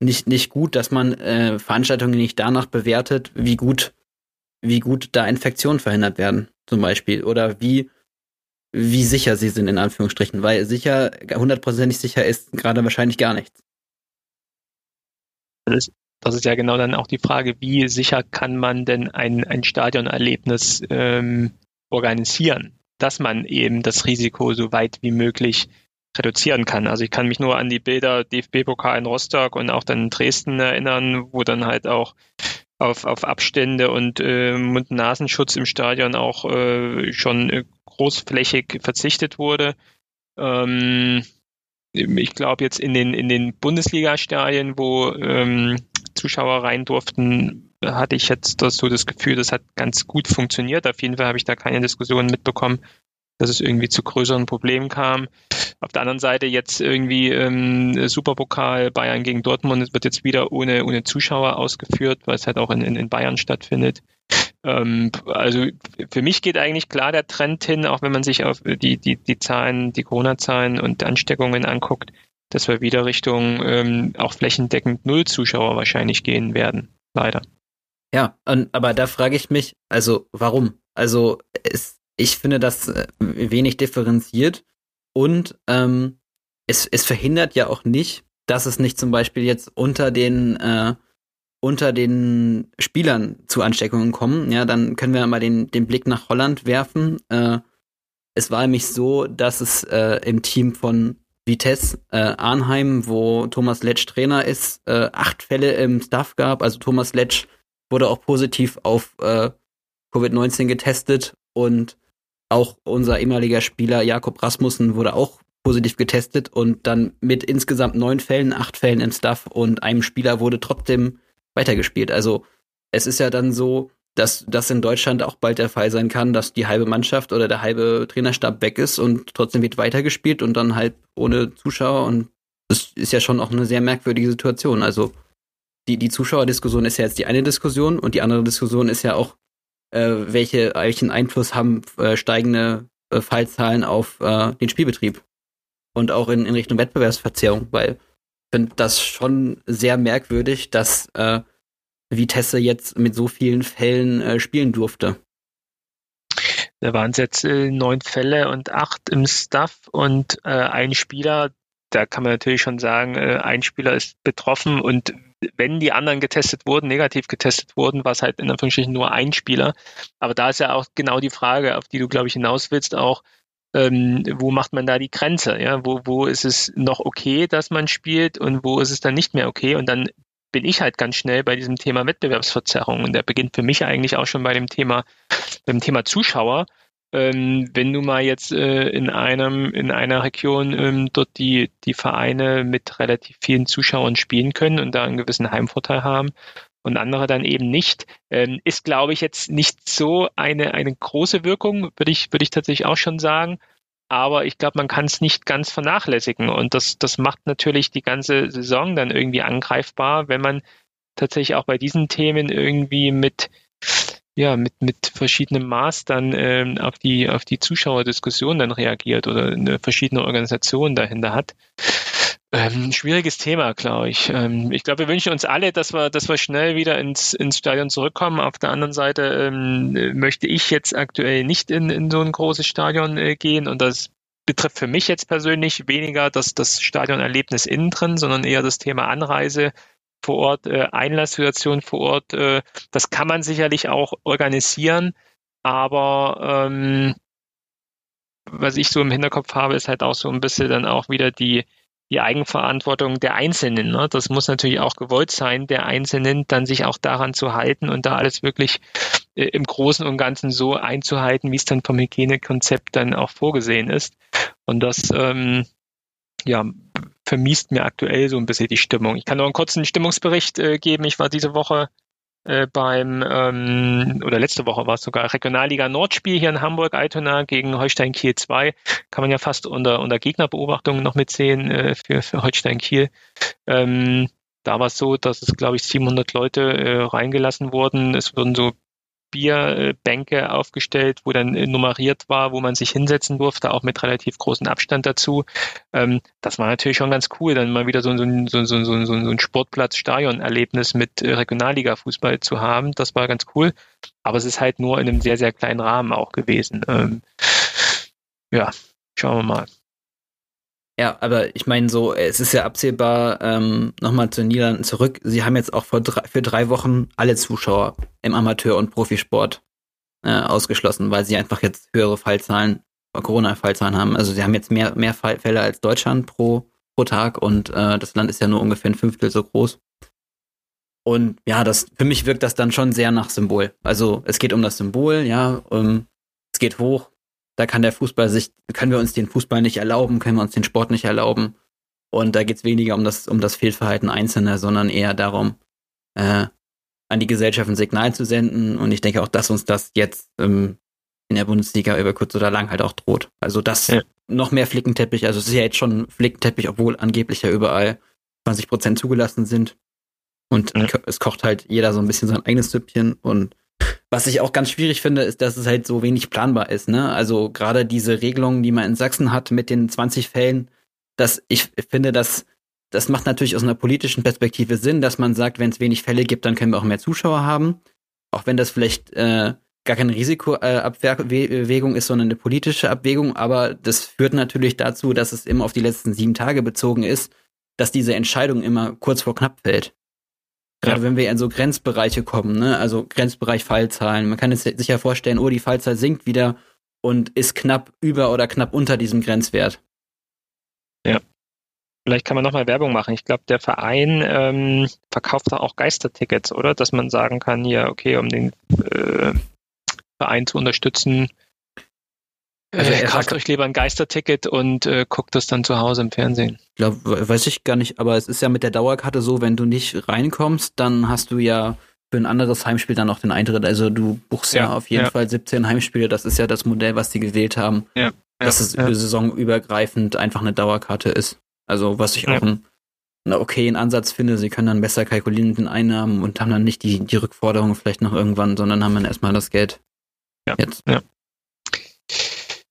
nicht, nicht gut, dass man äh, Veranstaltungen nicht danach bewertet, wie gut, wie gut da Infektionen verhindert werden, zum Beispiel. Oder wie, wie sicher sie sind, in Anführungsstrichen. Weil sicher, hundertprozentig sicher ist gerade wahrscheinlich gar nichts. Das ist, das ist ja genau dann auch die Frage, wie sicher kann man denn ein, ein Stadionerlebnis ähm, organisieren, dass man eben das Risiko so weit wie möglich reduzieren kann. Also ich kann mich nur an die Bilder DFB-Pokal in Rostock und auch dann in Dresden erinnern, wo dann halt auch auf, auf Abstände und äh, Mund-Nasenschutz im Stadion auch äh, schon äh, großflächig verzichtet wurde. Ähm, ich glaube jetzt in den, in den Bundesliga-Stadien, wo ähm, Zuschauer rein durften, hatte ich jetzt das, so das Gefühl, das hat ganz gut funktioniert. Auf jeden Fall habe ich da keine Diskussionen mitbekommen. Dass es irgendwie zu größeren Problemen kam. Auf der anderen Seite jetzt irgendwie ähm, Superpokal Bayern gegen Dortmund, wird jetzt wieder ohne, ohne Zuschauer ausgeführt, weil es halt auch in, in, in Bayern stattfindet. Ähm, also für mich geht eigentlich klar der Trend hin, auch wenn man sich auf die, die, die Zahlen, die Corona-Zahlen und Ansteckungen anguckt, dass wir wieder Richtung ähm, auch flächendeckend Null Zuschauer wahrscheinlich gehen werden. Leider. Ja, aber da frage ich mich, also warum? Also es, ich finde das äh, wenig differenziert und ähm, es, es verhindert ja auch nicht, dass es nicht zum Beispiel jetzt unter den äh, unter den Spielern zu Ansteckungen kommen. Ja, dann können wir mal den, den Blick nach Holland werfen. Äh, es war nämlich so, dass es äh, im Team von Vitesse äh, Arnheim, wo Thomas Letsch Trainer ist, äh, acht Fälle im Staff gab. Also Thomas Letsch wurde auch positiv auf äh, Covid-19 getestet und auch unser ehemaliger Spieler Jakob Rasmussen wurde auch positiv getestet und dann mit insgesamt neun Fällen, acht Fällen im Staff und einem Spieler wurde trotzdem weitergespielt. Also es ist ja dann so, dass das in Deutschland auch bald der Fall sein kann, dass die halbe Mannschaft oder der halbe Trainerstab weg ist und trotzdem wird weitergespielt und dann halt ohne Zuschauer und das ist ja schon auch eine sehr merkwürdige Situation. Also die, die Zuschauerdiskussion ist ja jetzt die eine Diskussion und die andere Diskussion ist ja auch, äh, welche, welchen Einfluss haben äh, steigende äh, Fallzahlen auf äh, den Spielbetrieb und auch in, in Richtung Wettbewerbsverzerrung, weil ich finde das schon sehr merkwürdig, dass äh, Vitesse jetzt mit so vielen Fällen äh, spielen durfte. Da waren es jetzt äh, neun Fälle und acht im Staff und äh, ein Spieler, da kann man natürlich schon sagen, äh, ein Spieler ist betroffen und wenn die anderen getestet wurden, negativ getestet wurden, war es halt in Anführungsstrichen nur ein Spieler. Aber da ist ja auch genau die Frage, auf die du, glaube ich, hinaus willst, auch, ähm, wo macht man da die Grenze? Ja, wo, wo ist es noch okay, dass man spielt und wo ist es dann nicht mehr okay? Und dann bin ich halt ganz schnell bei diesem Thema Wettbewerbsverzerrung. Und der beginnt für mich eigentlich auch schon bei dem Thema, beim Thema Zuschauer. Ähm, wenn du mal jetzt äh, in einem in einer Region ähm, dort die die Vereine mit relativ vielen Zuschauern spielen können und da einen gewissen Heimvorteil haben und andere dann eben nicht, ähm, ist glaube ich jetzt nicht so eine eine große Wirkung, würde ich würde ich tatsächlich auch schon sagen. Aber ich glaube, man kann es nicht ganz vernachlässigen und das das macht natürlich die ganze Saison dann irgendwie angreifbar, wenn man tatsächlich auch bei diesen Themen irgendwie mit ja, mit, mit verschiedenem Maß dann ähm, auf die, auf die Zuschauerdiskussion dann reagiert oder eine verschiedene Organisation dahinter hat. Ähm, schwieriges Thema, glaube ich. Ähm, ich glaube, wir wünschen uns alle, dass wir, dass wir schnell wieder ins, ins Stadion zurückkommen. Auf der anderen Seite ähm, möchte ich jetzt aktuell nicht in, in so ein großes Stadion äh, gehen und das betrifft für mich jetzt persönlich weniger das, das Stadionerlebnis innen drin, sondern eher das Thema Anreise, vor Ort, äh, Einlasssituation vor Ort. Äh, das kann man sicherlich auch organisieren, aber ähm, was ich so im Hinterkopf habe, ist halt auch so ein bisschen dann auch wieder die, die Eigenverantwortung der Einzelnen. Ne? Das muss natürlich auch gewollt sein, der Einzelnen dann sich auch daran zu halten und da alles wirklich äh, im Großen und Ganzen so einzuhalten, wie es dann vom Hygienekonzept dann auch vorgesehen ist. Und das ähm, ja, vermiest mir aktuell so ein bisschen die Stimmung. Ich kann noch einen kurzen Stimmungsbericht äh, geben. Ich war diese Woche äh, beim, ähm, oder letzte Woche war es sogar, Regionalliga Nordspiel hier in Hamburg, Altona gegen Holstein Kiel 2. Kann man ja fast unter, unter Gegnerbeobachtung noch mitsehen äh, für, für Holstein Kiel. Ähm, da war es so, dass es, glaube ich, 700 Leute äh, reingelassen wurden. Es wurden so Bierbänke aufgestellt, wo dann nummeriert war, wo man sich hinsetzen durfte, auch mit relativ großem Abstand dazu. Ähm, das war natürlich schon ganz cool, dann mal wieder so, so, so, so, so, so ein Sportplatz-Stadion-Erlebnis mit äh, Regionalliga-Fußball zu haben. Das war ganz cool. Aber es ist halt nur in einem sehr, sehr kleinen Rahmen auch gewesen. Ähm, ja, schauen wir mal. Ja, aber ich meine so, es ist ja absehbar, ähm, nochmal zu den Niederlanden zurück. Sie haben jetzt auch vor drei, für drei Wochen alle Zuschauer im Amateur- und Profisport äh, ausgeschlossen, weil sie einfach jetzt höhere Fallzahlen, Corona-Fallzahlen haben. Also sie haben jetzt mehr, mehr Fälle als Deutschland pro, pro Tag und äh, das Land ist ja nur ungefähr ein Fünftel so groß. Und ja, das für mich wirkt das dann schon sehr nach Symbol. Also es geht um das Symbol, ja, um, ähm, es geht hoch, da kann der Fußball sich, können wir uns den Fußball nicht erlauben, können wir uns den Sport nicht erlauben. Und da geht es weniger um das, um das Fehlverhalten Einzelner, sondern eher darum, äh, an die Gesellschaft ein Signal zu senden. Und ich denke auch, dass uns das jetzt ähm, in der Bundesliga über kurz oder lang halt auch droht. Also das ja. noch mehr Flickenteppich, also es ist ja jetzt schon Flickenteppich, obwohl angeblich ja überall 20 Prozent zugelassen sind. Und ja. es kocht halt jeder so ein bisschen sein eigenes Süppchen. Und was ich auch ganz schwierig finde, ist, dass es halt so wenig planbar ist. Ne? Also gerade diese Regelungen, die man in Sachsen hat mit den 20 Fällen, dass ich finde, dass das macht natürlich aus einer politischen Perspektive Sinn, dass man sagt, wenn es wenig Fälle gibt, dann können wir auch mehr Zuschauer haben. Auch wenn das vielleicht äh, gar keine Risikoabwägung ist, sondern eine politische Abwägung. Aber das führt natürlich dazu, dass es immer auf die letzten sieben Tage bezogen ist, dass diese Entscheidung immer kurz vor knapp fällt. Gerade ja. wenn wir in so Grenzbereiche kommen, ne? also Grenzbereich Fallzahlen. Man kann sich ja vorstellen, oh, die Fallzahl sinkt wieder und ist knapp über oder knapp unter diesem Grenzwert. Ja. Vielleicht kann man nochmal Werbung machen. Ich glaube, der Verein ähm, verkauft da auch Geistertickets, oder? Dass man sagen kann, ja, okay, um den äh, Verein zu unterstützen, also äh, kauft euch lieber ein Geisterticket und äh, guckt das dann zu Hause im Fernsehen. Ich glaube, weiß ich gar nicht, aber es ist ja mit der Dauerkarte so, wenn du nicht reinkommst, dann hast du ja für ein anderes Heimspiel dann auch den Eintritt. Also du buchst ja, ja auf jeden ja. Fall 17 Heimspiele. Das ist ja das Modell, was die gewählt haben. Ja. dass es saisonübergreifend einfach eine Dauerkarte ist. Also was ich auch einen, einen okayen Ansatz finde. Sie können dann besser kalkulieren mit den Einnahmen und haben dann nicht die, die Rückforderung vielleicht noch irgendwann, sondern haben dann erstmal das Geld. Jetzt. Ja.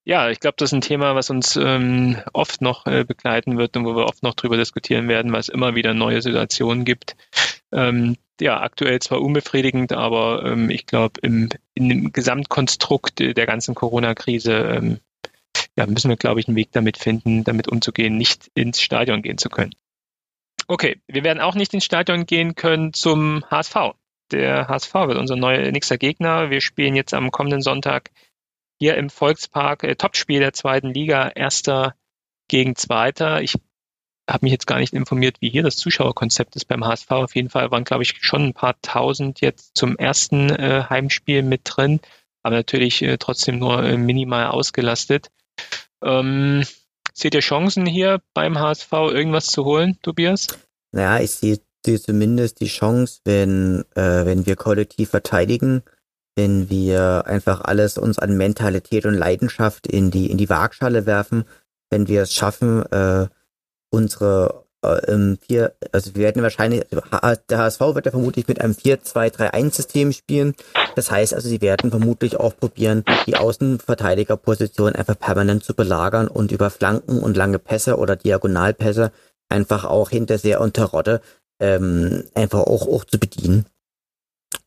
Ja, ich glaube, das ist ein Thema, was uns ähm, oft noch äh, begleiten wird und wo wir oft noch drüber diskutieren werden, weil es immer wieder neue Situationen gibt. Ähm, ja, aktuell zwar unbefriedigend, aber ähm, ich glaube, im, in Gesamtkonstrukt der ganzen Corona-Krise ähm, ja, müssen wir, glaube ich, einen Weg damit finden, damit umzugehen, nicht ins Stadion gehen zu können. Okay, wir werden auch nicht ins Stadion gehen können zum HSV. Der HSV wird unser neuer nächster Gegner. Wir spielen jetzt am kommenden Sonntag hier im Volkspark, äh, Topspiel der zweiten Liga, erster gegen zweiter. Ich habe mich jetzt gar nicht informiert, wie hier das Zuschauerkonzept ist beim HSV. Auf jeden Fall waren, glaube ich, schon ein paar tausend jetzt zum ersten äh, Heimspiel mit drin, aber natürlich äh, trotzdem nur äh, minimal ausgelastet. Ähm, seht ihr Chancen hier beim HSV, irgendwas zu holen, Tobias? Naja, ich sehe zumindest die Chance, wenn, äh, wenn wir kollektiv verteidigen, wenn wir einfach alles uns an Mentalität und Leidenschaft in die, in die Waagschale werfen, wenn wir es schaffen, äh, unsere äh, vier, also wir werden wahrscheinlich, der HSV wird ja vermutlich mit einem 4-2-3-1-System spielen. Das heißt also, sie werden vermutlich auch probieren, die Außenverteidigerposition einfach permanent zu belagern und über Flanken und lange Pässe oder Diagonalpässe einfach auch hinter sehr unter Rotte ähm, einfach auch, auch zu bedienen.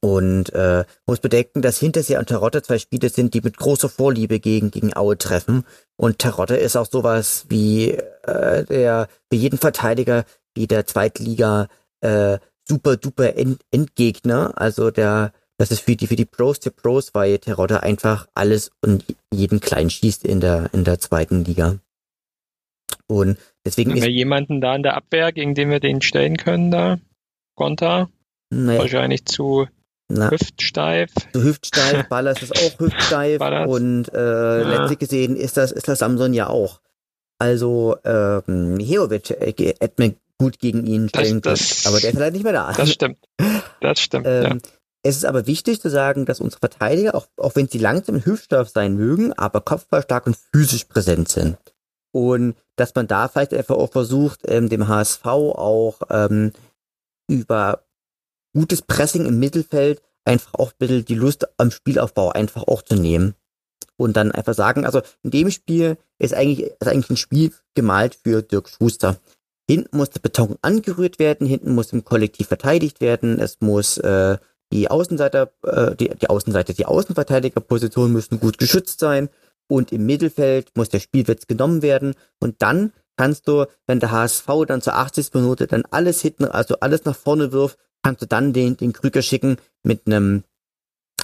Und äh, muss bedenken, dass Hintersee und Tarotte zwei Spiele sind, die mit großer Vorliebe gegen, gegen Aue treffen. Und Tarotte ist auch sowas wie äh, der für jeden Verteidiger wie der Zweitliga äh, super duper End Endgegner. Also der das ist für die für die Pros der Pros, weil Terodde einfach alles und jeden klein schießt in der in der zweiten Liga. Und deswegen Haben ist wir jemanden da in der Abwehr, gegen den wir den stellen können da? Gonta? Naja. Wahrscheinlich zu na, Hüftsteif. So hüftsteif, Ballas ist auch hüftsteif Ballas. und äh, ja. letztlich gesehen ist das, ist das Samson ja auch. Also ähm, Heovic äh, hätte mir gut gegen ihn stellen können, aber der ist leider nicht mehr da. Das stimmt. Das stimmt. ähm, ja. Es ist aber wichtig zu sagen, dass unsere Verteidiger, auch, auch wenn sie langsam im Hüftstoff sein mögen, aber kopfballstark und physisch präsent sind. Und dass man da vielleicht einfach auch versucht, ähm, dem HSV auch ähm, über gutes Pressing im Mittelfeld einfach auch ein bisschen die Lust am Spielaufbau einfach auch zu nehmen. Und dann einfach sagen, also in dem Spiel ist eigentlich, ist eigentlich ein Spiel gemalt für Dirk Schuster. Hinten muss der Beton angerührt werden, hinten muss im Kollektiv verteidigt werden, es muss äh, die Außenseiter, äh, die, die Außenseiter, die Außenverteidigerpositionen müssen gut geschützt sein und im Mittelfeld muss der Spielwitz genommen werden und dann kannst du, wenn der HSV dann zur 80. Minute dann alles hinten, also alles nach vorne wirft, kannst du dann den, den Krüger schicken mit einem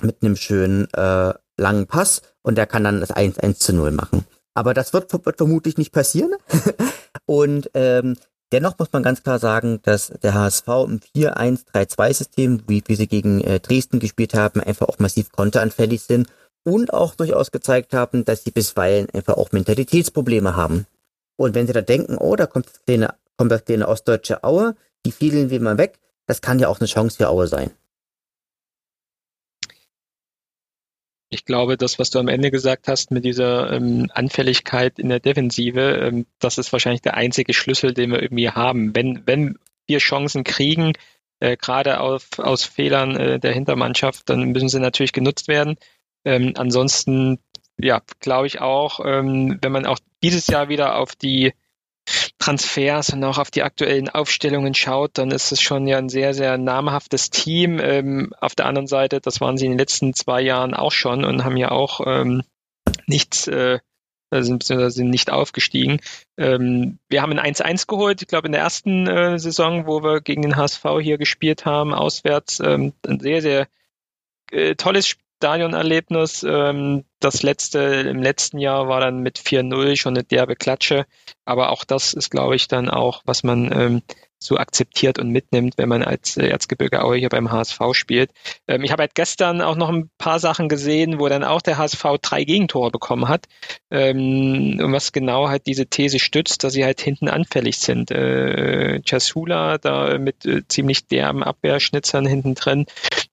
mit einem schönen äh, langen Pass und der kann dann das 1-1 zu 0 machen. Aber das wird, wird vermutlich nicht passieren. und ähm, dennoch muss man ganz klar sagen, dass der HSV im 4-1-3-2-System, wie wir sie gegen äh, Dresden gespielt haben, einfach auch massiv konteranfällig sind und auch durchaus gezeigt haben, dass sie bisweilen einfach auch Mentalitätsprobleme haben. Und wenn sie da denken, oh, da kommt das kleine, kommt das kleine ostdeutsche Aue, die fielen wir mal weg, das kann ja auch eine Chance für Aue sein. Ich glaube, das, was du am Ende gesagt hast mit dieser ähm, Anfälligkeit in der Defensive, ähm, das ist wahrscheinlich der einzige Schlüssel, den wir irgendwie haben. Wenn, wenn wir Chancen kriegen, äh, gerade auf, aus Fehlern äh, der Hintermannschaft, dann müssen sie natürlich genutzt werden. Ähm, ansonsten, ja, glaube ich auch, ähm, wenn man auch dieses Jahr wieder auf die Transfers und auch auf die aktuellen Aufstellungen schaut, dann ist es schon ja ein sehr, sehr namhaftes Team. Ähm, auf der anderen Seite, das waren sie in den letzten zwei Jahren auch schon und haben ja auch ähm, nichts, äh, sind, sind nicht aufgestiegen. Ähm, wir haben ein 1-1 geholt, ich glaube in der ersten äh, Saison, wo wir gegen den HSV hier gespielt haben, auswärts. Ähm, ein sehr, sehr äh, tolles Stadionerlebnis. Ähm, das letzte, im letzten Jahr war dann mit 4-0 schon eine derbe Klatsche. Aber auch das ist, glaube ich, dann auch, was man ähm, so akzeptiert und mitnimmt, wenn man als äh, Erzgebirge Aue hier beim HSV spielt. Ähm, ich habe halt gestern auch noch ein paar Sachen gesehen, wo dann auch der HSV drei Gegentore bekommen hat. Ähm, und was genau halt diese These stützt, dass sie halt hinten anfällig sind. Äh, Chasula da mit äh, ziemlich derben Abwehrschnitzern hinten drin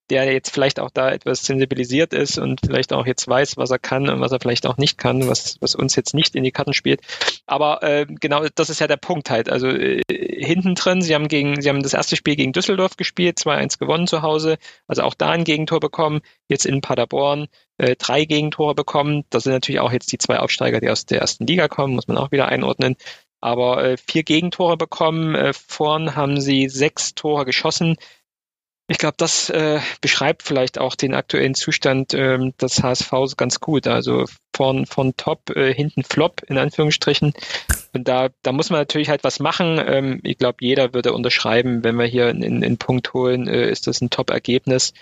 der jetzt vielleicht auch da etwas sensibilisiert ist und vielleicht auch jetzt weiß, was er kann und was er vielleicht auch nicht kann, was, was uns jetzt nicht in die Karten spielt. Aber äh, genau, das ist ja der Punkt halt. Also äh, hinten drin, sie haben gegen, sie haben das erste Spiel gegen Düsseldorf gespielt, 2-1 gewonnen zu Hause, also auch da ein Gegentor bekommen, jetzt in Paderborn äh, drei Gegentore bekommen. Das sind natürlich auch jetzt die zwei Aufsteiger, die aus der ersten Liga kommen, muss man auch wieder einordnen aber äh, vier Gegentore bekommen. Äh, vorn haben sie sechs Tore geschossen. Ich glaube, das äh, beschreibt vielleicht auch den aktuellen Zustand ähm, des HSV ganz gut. Also von, von Top, äh, hinten Flop in Anführungsstrichen. Und da, da muss man natürlich halt was machen. Ähm, ich glaube, jeder würde unterschreiben, wenn wir hier einen Punkt holen, äh, ist das ein Top-Ergebnis.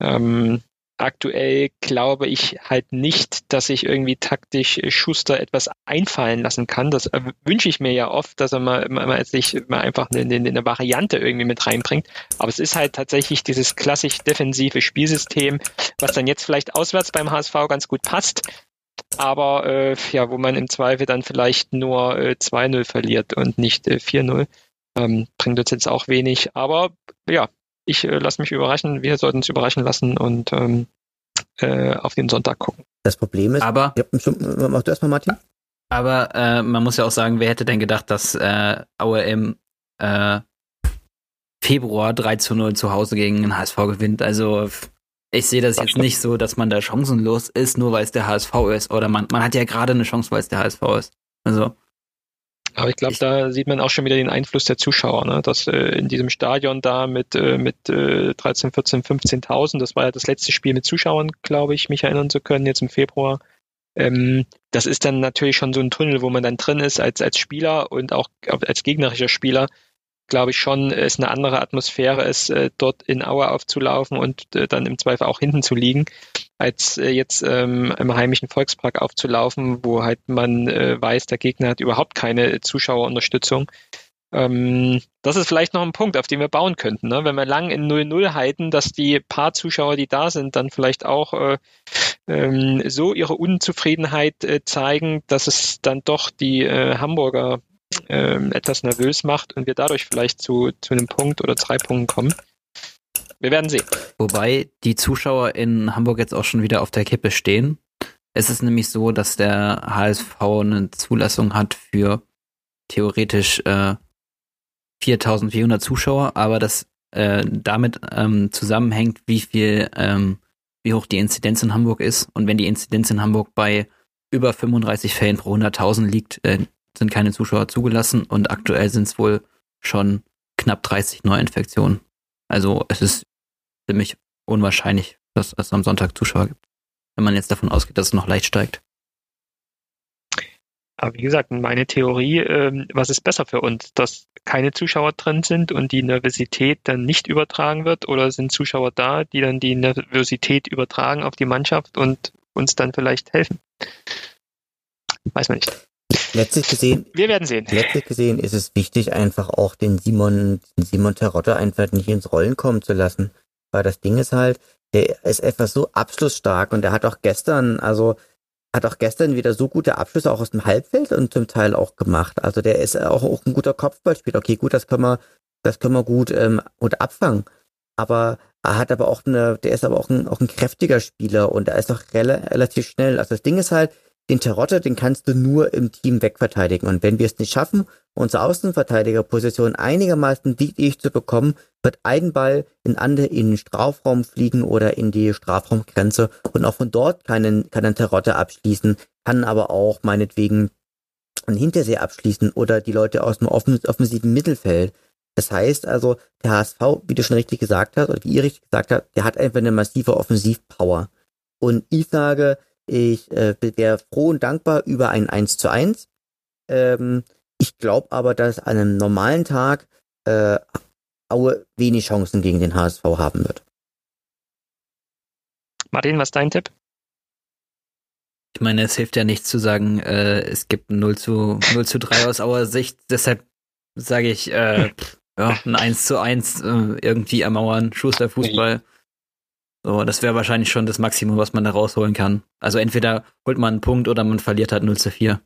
Ähm, aktuell glaube ich halt nicht, dass ich irgendwie taktisch Schuster etwas einfallen lassen kann. Das äh, wünsche ich mir ja oft, dass er mal, mal, sich mal einfach eine, eine, Variante irgendwie mit reinbringt. Aber es ist halt tatsächlich dieses klassisch defensive Spielsystem, was dann jetzt vielleicht auswärts beim HSV ganz gut passt. Aber äh, ja, wo man im Zweifel dann vielleicht nur äh, 2-0 verliert und nicht äh, 4-0. Ähm, bringt uns jetzt auch wenig. Aber ja, ich äh, lasse mich überraschen, wir sollten uns überraschen lassen und ähm, äh, auf den Sonntag gucken. Das Problem ist, aber ja, mach du erstmal, Martin. Aber äh, man muss ja auch sagen, wer hätte denn gedacht, dass äh, Aue im äh, Februar 3 zu 0 zu Hause gegen den HSV gewinnt. Also ich sehe das, das jetzt stimmt. nicht so, dass man da chancenlos ist, nur weil es der HSV ist. Oder man, man hat ja gerade eine Chance, weil es der HSV ist. Also aber ich glaube, da sieht man auch schon wieder den Einfluss der Zuschauer, ne? dass äh, in diesem Stadion da mit, äh, mit äh, 13, 14, 15.000, das war ja das letzte Spiel mit Zuschauern, glaube ich, mich erinnern zu können, jetzt im Februar. Ähm, das ist dann natürlich schon so ein Tunnel, wo man dann drin ist als, als Spieler und auch als gegnerischer Spieler glaube ich schon, es eine andere Atmosphäre ist, äh, dort in Aue aufzulaufen und äh, dann im Zweifel auch hinten zu liegen, als äh, jetzt ähm, im heimischen Volkspark aufzulaufen, wo halt man äh, weiß, der Gegner hat überhaupt keine Zuschauerunterstützung. Ähm, das ist vielleicht noch ein Punkt, auf den wir bauen könnten. Ne? Wenn wir lang in 0-0 halten, dass die paar Zuschauer, die da sind, dann vielleicht auch äh, ähm, so ihre Unzufriedenheit äh, zeigen, dass es dann doch die äh, Hamburger ähm, etwas nervös macht und wir dadurch vielleicht zu, zu einem Punkt oder drei Punkten kommen. Wir werden sehen. Wobei die Zuschauer in Hamburg jetzt auch schon wieder auf der Kippe stehen. Es ist nämlich so, dass der HSV eine Zulassung hat für theoretisch äh, 4400 Zuschauer, aber das äh, damit ähm, zusammenhängt, wie viel, ähm, wie hoch die Inzidenz in Hamburg ist. Und wenn die Inzidenz in Hamburg bei über 35 Fällen pro 100.000 liegt, äh, sind keine Zuschauer zugelassen und aktuell sind es wohl schon knapp 30 Neuinfektionen. Also es ist ziemlich unwahrscheinlich, dass es am Sonntag Zuschauer gibt, wenn man jetzt davon ausgeht, dass es noch leicht steigt. Aber wie gesagt, meine Theorie, ähm, was ist besser für uns, dass keine Zuschauer drin sind und die Nervosität dann nicht übertragen wird oder sind Zuschauer da, die dann die Nervosität übertragen auf die Mannschaft und uns dann vielleicht helfen? Weiß man nicht. Letztlich gesehen, wir werden sehen. Letztlich gesehen ist es wichtig, einfach auch den Simon, den Simon Terodde einfach nicht ins Rollen kommen zu lassen. Weil das Ding ist halt, der ist etwas so abschlussstark und der hat auch gestern, also hat auch gestern wieder so gute Abschlüsse auch aus dem Halbfeld und zum Teil auch gemacht. Also der ist auch, auch ein guter Kopfballspieler. Okay, gut, das können wir, das können wir gut, ähm, gut abfangen. Aber Er hat aber auch eine, der ist aber auch ein, auch ein kräftiger Spieler und er ist auch rel relativ schnell. Also das Ding ist halt, den Terotte, den kannst du nur im Team wegverteidigen. Und wenn wir es nicht schaffen, unsere Außenverteidigerposition einigermaßen dicht zu bekommen, wird ein Ball in, andere, in den Strafraum fliegen oder in die Strafraumgrenze und auch von dort kann ein, kann ein Terotte abschließen, kann aber auch meinetwegen ein Hintersee abschließen oder die Leute aus dem offensiven Mittelfeld. Das heißt also, der HSV, wie du schon richtig gesagt hast, oder wie ihr richtig gesagt habt, der hat einfach eine massive Offensivpower. Und ich sage, ich äh, wäre froh und dankbar über ein 1 zu 1. Ähm, ich glaube aber, dass an einem normalen Tag äh, Aue wenig Chancen gegen den HSV haben wird. Martin, was ist dein Tipp? Ich meine, es hilft ja nichts zu sagen, äh, es gibt ein 0 zu, 0 zu 3 aus Auer Sicht. Deshalb sage ich, äh, ja, ein 1 zu 1 äh, irgendwie ermauern, Schuster Fußball. So, das wäre wahrscheinlich schon das Maximum, was man da rausholen kann. Also entweder holt man einen Punkt oder man verliert halt 0 zu 4.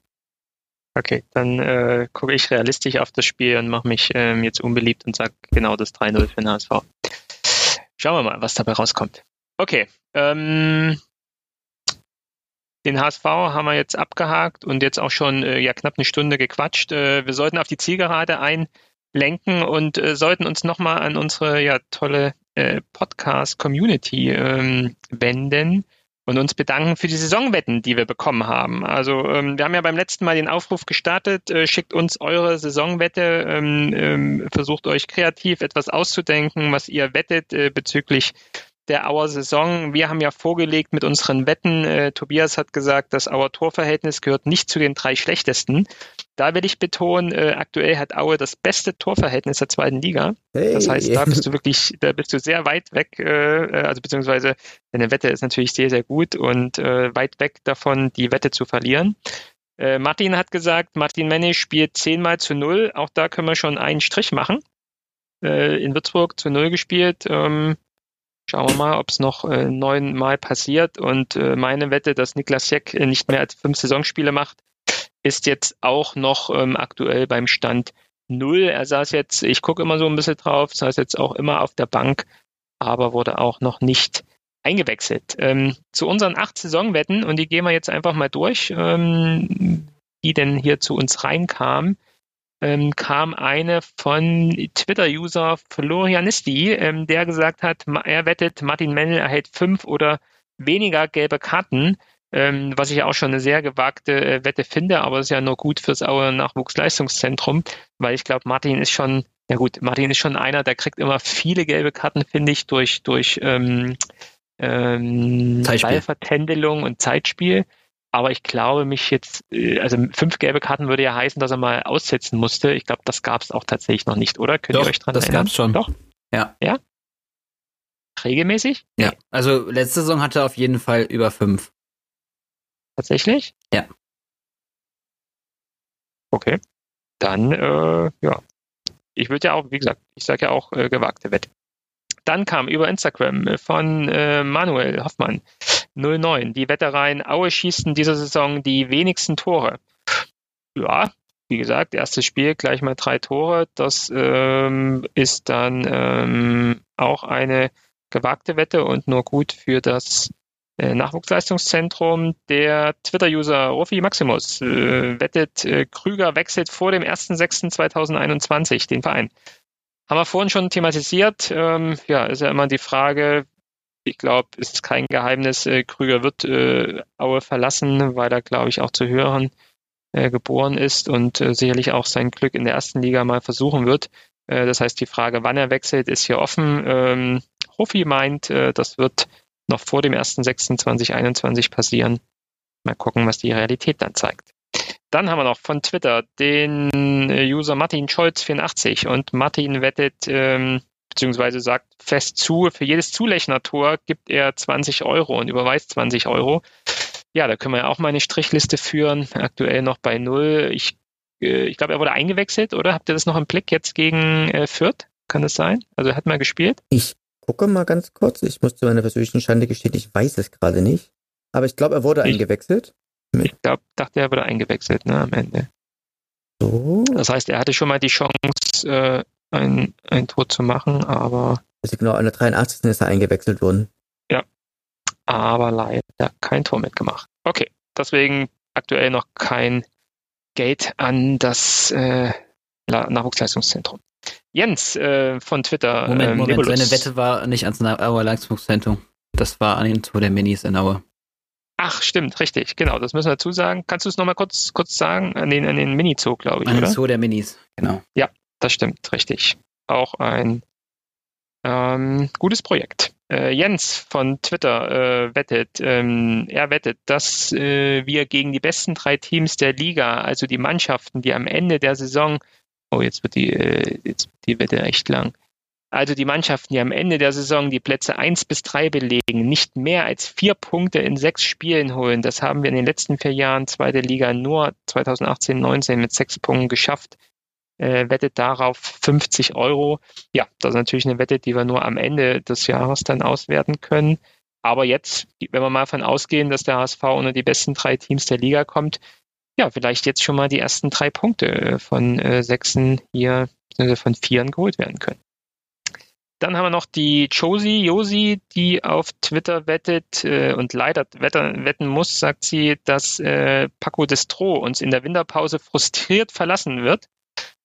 Okay, dann äh, gucke ich realistisch auf das Spiel und mache mich ähm, jetzt unbeliebt und sage genau das 3-0 für den HSV. Schauen wir mal, was dabei rauskommt. Okay, ähm, den HSV haben wir jetzt abgehakt und jetzt auch schon äh, ja knapp eine Stunde gequatscht. Äh, wir sollten auf die Zielgerade einlenken und äh, sollten uns nochmal an unsere ja tolle äh, Podcast-Community ähm, wenden und uns bedanken für die Saisonwetten, die wir bekommen haben. Also ähm, wir haben ja beim letzten Mal den Aufruf gestartet, äh, schickt uns eure Saisonwette, ähm, ähm, versucht euch kreativ etwas auszudenken, was ihr wettet äh, bezüglich der Auer Saison. Wir haben ja vorgelegt mit unseren Wetten. Äh, Tobias hat gesagt, das Auer Torverhältnis gehört nicht zu den drei schlechtesten. Da will ich betonen, äh, aktuell hat Aue das beste Torverhältnis der zweiten Liga. Hey. Das heißt, da bist du wirklich, da bist du sehr weit weg, äh, äh, also beziehungsweise deine Wette ist natürlich sehr, sehr gut und äh, weit weg davon, die Wette zu verlieren. Äh, Martin hat gesagt, Martin Menne spielt zehnmal zu null. Auch da können wir schon einen Strich machen. Äh, in Würzburg zu null gespielt. Ähm, Schauen wir mal, ob es noch äh, neunmal passiert. Und äh, meine Wette, dass Niklas Jeck äh, nicht mehr als fünf Saisonspiele macht, ist jetzt auch noch ähm, aktuell beim Stand null. Er saß jetzt, ich gucke immer so ein bisschen drauf, saß jetzt auch immer auf der Bank, aber wurde auch noch nicht eingewechselt. Ähm, zu unseren acht Saisonwetten, und die gehen wir jetzt einfach mal durch, ähm, die denn hier zu uns reinkamen ähm, kam eine von Twitter-User Florianisti, ähm, der gesagt hat, er wettet, Martin Mennel erhält fünf oder weniger gelbe Karten, ähm, was ich auch schon eine sehr gewagte äh, Wette finde, aber es ist ja nur gut fürs Auer Nachwuchsleistungszentrum, weil ich glaube, Martin ist schon, ja gut, Martin ist schon einer, der kriegt immer viele gelbe Karten, finde ich, durch, durch ähm, ähm, Ballvertändelung und Zeitspiel. Aber ich glaube, mich jetzt, äh, also fünf gelbe Karten würde ja heißen, dass er mal aussetzen musste. Ich glaube, das gab es auch tatsächlich noch nicht, oder? Könnt Doch, ihr euch dran das erinnern? Das gab schon. Doch. Ja. Ja? Regelmäßig? Ja. Also letzte Saison hatte er auf jeden Fall über fünf. Tatsächlich? Ja. Okay. Dann, äh, ja. Ich würde ja auch, wie gesagt, ich sage ja auch äh, gewagte Wette. Dann kam über Instagram von äh, Manuel Hoffmann 09. Die Wettereien Aue schießen diese Saison die wenigsten Tore. Ja, wie gesagt, erstes Spiel gleich mal drei Tore. Das ähm, ist dann ähm, auch eine gewagte Wette und nur gut für das äh, Nachwuchsleistungszentrum. Der Twitter-User Rofi Maximus äh, wettet, äh, Krüger wechselt vor dem 1.6.2021 den Verein. Haben wir vorhin schon thematisiert. Ähm, ja, ist ja immer die Frage, ich glaube, es ist kein Geheimnis, äh, Krüger wird äh, Aue verlassen, weil er, glaube ich, auch zu hören äh, geboren ist und äh, sicherlich auch sein Glück in der ersten Liga mal versuchen wird. Äh, das heißt, die Frage, wann er wechselt, ist hier offen. Ähm, Hofi meint, äh, das wird noch vor dem 1.6.2021 passieren. Mal gucken, was die Realität dann zeigt. Dann haben wir noch von Twitter den User Martin Scholz 84 und Martin wettet ähm, beziehungsweise sagt fest zu, für jedes Zulechner-Tor gibt er 20 Euro und überweist 20 Euro. Ja, da können wir ja auch mal eine Strichliste führen. Aktuell noch bei null. Ich, äh, ich glaube, er wurde eingewechselt, oder? Habt ihr das noch im Blick jetzt gegen äh, Fürth? Kann das sein? Also er hat mal gespielt? Ich gucke mal ganz kurz. Ich muss zu meiner persönlichen Schande gestehen, ich weiß es gerade nicht. Aber ich glaube, er wurde ich, eingewechselt. Ich glaube, dachte, er wurde eingewechselt, ne, am Ende. So. Das heißt, er hatte schon mal die Chance, äh, ein, ein Tor zu machen, aber Also genau, an der 83. ist er eingewechselt worden. Ja, aber leider kein Tor mitgemacht. Okay, deswegen aktuell noch kein Geld an das äh, Nachwuchsleistungszentrum. Jens äh, von Twitter. Moment, ähm, Moment, Nebulus. seine Wette war nicht ans Auer Leistungszentrum. Das war an den Tor der Minis in Aue. Ach, stimmt, richtig, genau, das müssen wir dazu sagen. Kannst du es nochmal kurz, kurz sagen? An den, an den Mini-Zoo, glaube ich, an oder? An den Zoo der Minis, genau. Ja, das stimmt, richtig. Auch ein ähm, gutes Projekt. Äh, Jens von Twitter äh, wettet, ähm, er wettet, dass äh, wir gegen die besten drei Teams der Liga, also die Mannschaften, die am Ende der Saison, oh, jetzt wird die, äh, jetzt wird die Wette echt lang. Also die Mannschaften, die am Ende der Saison die Plätze eins bis drei belegen, nicht mehr als vier Punkte in sechs Spielen holen. Das haben wir in den letzten vier Jahren zweite Liga nur 2018, 19 mit sechs Punkten geschafft äh, wettet darauf 50 Euro. Ja, das ist natürlich eine Wette, die wir nur am Ende des Jahres dann auswerten können. Aber jetzt, wenn wir mal davon ausgehen, dass der HSV unter die besten drei Teams der Liga kommt, ja, vielleicht jetzt schon mal die ersten drei Punkte äh, von äh, Sechsen hier, von Vieren geholt werden können. Dann haben wir noch die Josie, Josi, die auf Twitter wettet äh, und leider wetter, wetten muss, sagt sie, dass äh, Paco Destro uns in der Winterpause frustriert verlassen wird.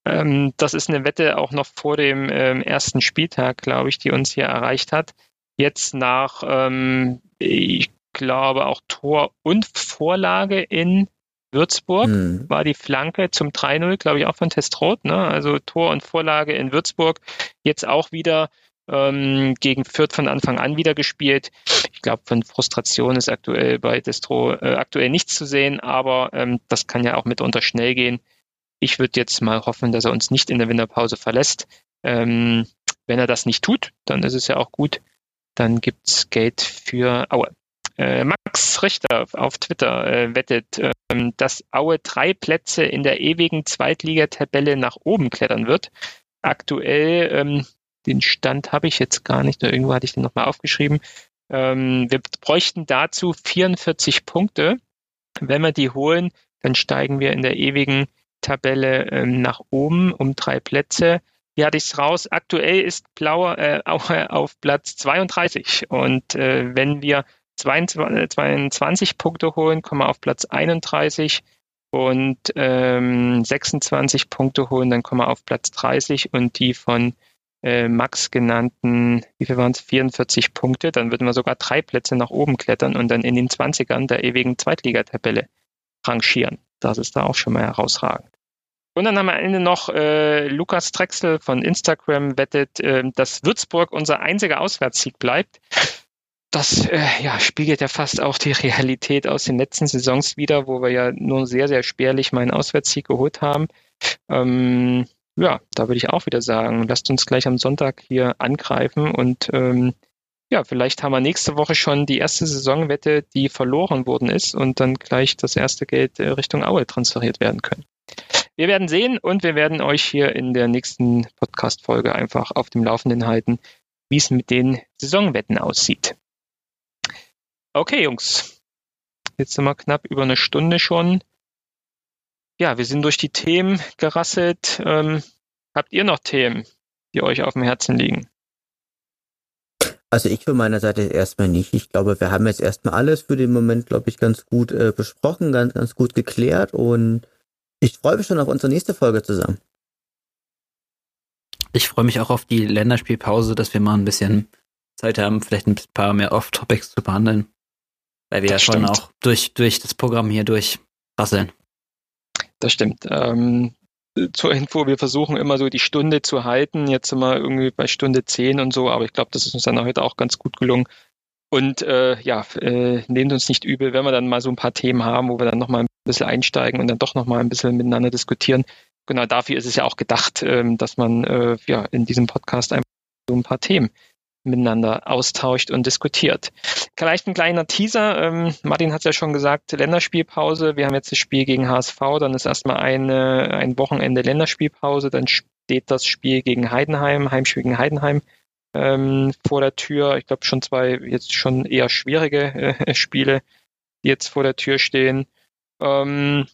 Ähm, das ist eine Wette auch noch vor dem ähm, ersten Spieltag, glaube ich, die uns hier erreicht hat. Jetzt nach, ähm, ich glaube, auch Tor und Vorlage in Würzburg mhm. war die Flanke zum 3-0, glaube ich, auch von Testroth. Ne? Also Tor und Vorlage in Würzburg. Jetzt auch wieder ähm, gegen Fürth von Anfang an wieder gespielt. Ich glaube, von Frustration ist aktuell bei Destro äh, aktuell nichts zu sehen, aber ähm, das kann ja auch mitunter schnell gehen. Ich würde jetzt mal hoffen, dass er uns nicht in der Winterpause verlässt. Ähm, wenn er das nicht tut, dann ist es ja auch gut. Dann gibt's Geld für Aue. Äh, Max Richter auf Twitter äh, wettet, ähm, dass Aue drei Plätze in der ewigen Zweitligatabelle nach oben klettern wird. Aktuell, ähm, den Stand habe ich jetzt gar nicht, irgendwo hatte ich den nochmal aufgeschrieben. Ähm, wir bräuchten dazu 44 Punkte. Wenn wir die holen, dann steigen wir in der ewigen Tabelle ähm, nach oben um drei Plätze. Hier hatte ich es raus. Aktuell ist Blauer äh, auch äh, auf Platz 32. Und äh, wenn wir 22, 22 Punkte holen, kommen wir auf Platz 31 und ähm, 26 Punkte holen, dann kommen wir auf Platz 30 und die von äh, Max genannten, wie viel waren es, 44 Punkte, dann würden wir sogar drei Plätze nach oben klettern und dann in den 20ern der ewigen Zweitligatabelle rangieren. Das ist da auch schon mal herausragend. Und dann haben wir am Ende noch äh, Lukas Drexel von Instagram wettet, äh, dass Würzburg unser einziger Auswärtssieg bleibt. Das äh, ja, spiegelt ja fast auch die Realität aus den letzten Saisons wieder, wo wir ja nur sehr, sehr spärlich meinen Auswärtssieg geholt haben. Ähm, ja, da würde ich auch wieder sagen, lasst uns gleich am Sonntag hier angreifen und ähm, ja, vielleicht haben wir nächste Woche schon die erste Saisonwette, die verloren worden ist und dann gleich das erste Geld äh, Richtung Aue transferiert werden können. Wir werden sehen und wir werden euch hier in der nächsten Podcast-Folge einfach auf dem Laufenden halten, wie es mit den Saisonwetten aussieht. Okay, Jungs. Jetzt sind wir knapp über eine Stunde schon. Ja, wir sind durch die Themen gerasselt. Ähm, habt ihr noch Themen, die euch auf dem Herzen liegen? Also ich von meiner Seite erstmal nicht. Ich glaube, wir haben jetzt erstmal alles für den Moment, glaube ich, ganz gut äh, besprochen, ganz, ganz gut geklärt und ich freue mich schon auf unsere nächste Folge zusammen. Ich freue mich auch auf die Länderspielpause, dass wir mal ein bisschen Zeit haben, vielleicht ein paar mehr Off-Topics zu behandeln. Weil wir das ja schon stimmt. auch durch, durch das Programm hier durchrasseln. Das stimmt. Ähm, zur Info, wir versuchen immer so die Stunde zu halten. Jetzt sind wir irgendwie bei Stunde zehn und so, aber ich glaube, das ist uns dann heute auch ganz gut gelungen. Und äh, ja, äh, nehmt uns nicht übel, wenn wir dann mal so ein paar Themen haben, wo wir dann nochmal ein bisschen einsteigen und dann doch nochmal ein bisschen miteinander diskutieren. Genau dafür ist es ja auch gedacht, ähm, dass man äh, ja in diesem Podcast einfach so ein paar Themen miteinander austauscht und diskutiert. Vielleicht ein kleiner Teaser. Ähm, Martin hat ja schon gesagt, Länderspielpause. Wir haben jetzt das Spiel gegen HSV, dann ist erstmal eine, ein Wochenende Länderspielpause, dann steht das Spiel gegen Heidenheim, Heimspiel gegen Heidenheim ähm, vor der Tür. Ich glaube schon zwei jetzt schon eher schwierige äh, Spiele, die jetzt vor der Tür stehen. Ähm,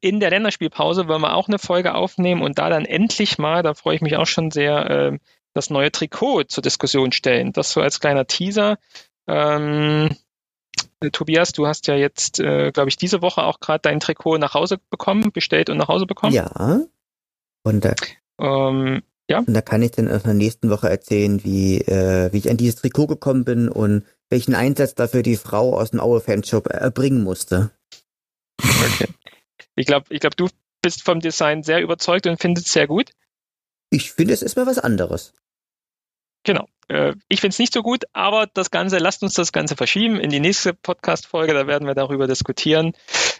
in der Länderspielpause wollen wir auch eine Folge aufnehmen und da dann endlich mal, da freue ich mich auch schon sehr, äh, das neue Trikot zur Diskussion stellen. Das so als kleiner Teaser. Ähm, äh, Tobias, du hast ja jetzt, äh, glaube ich, diese Woche auch gerade dein Trikot nach Hause bekommen, bestellt und nach Hause bekommen. Ja. Und da, ähm, ja. Und da kann ich dann in der nächsten Woche erzählen, wie, äh, wie ich an dieses Trikot gekommen bin und welchen Einsatz dafür die Frau aus dem Aue Fanshop erbringen musste. Okay. Ich glaube, ich glaub, du bist vom Design sehr überzeugt und findest es sehr gut. Ich finde, es ist mal was anderes. Genau. Äh, ich finde es nicht so gut, aber das Ganze, lasst uns das Ganze verschieben in die nächste Podcast-Folge, da werden wir darüber diskutieren.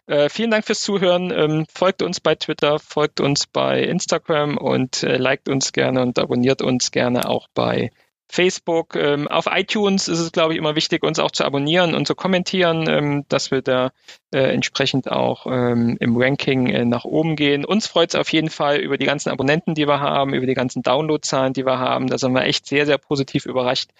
Äh, vielen Dank fürs Zuhören. Ähm, folgt uns bei Twitter, folgt uns bei Instagram und äh, liked uns gerne und abonniert uns gerne auch bei Facebook. Ähm, auf iTunes ist es, glaube ich, immer wichtig, uns auch zu abonnieren und zu kommentieren, ähm, dass wir da äh, entsprechend auch ähm, im Ranking äh, nach oben gehen. Uns freut es auf jeden Fall über die ganzen Abonnenten, die wir haben, über die ganzen Downloadzahlen, die wir haben. Da sind wir echt sehr, sehr positiv überrascht.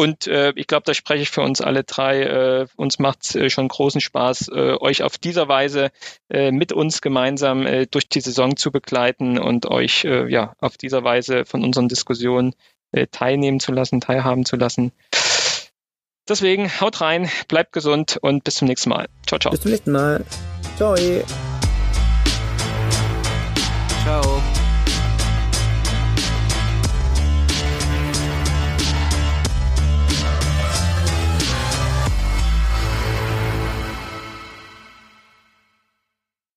Und äh, ich glaube, da spreche ich für uns alle drei. Äh, uns macht äh, schon großen Spaß, äh, euch auf dieser Weise äh, mit uns gemeinsam äh, durch die Saison zu begleiten und euch äh, ja auf dieser Weise von unseren Diskussionen äh, teilnehmen zu lassen, teilhaben zu lassen. Deswegen haut rein, bleibt gesund und bis zum nächsten Mal. Ciao, ciao. Bis zum nächsten Mal. Ciao. Ciao.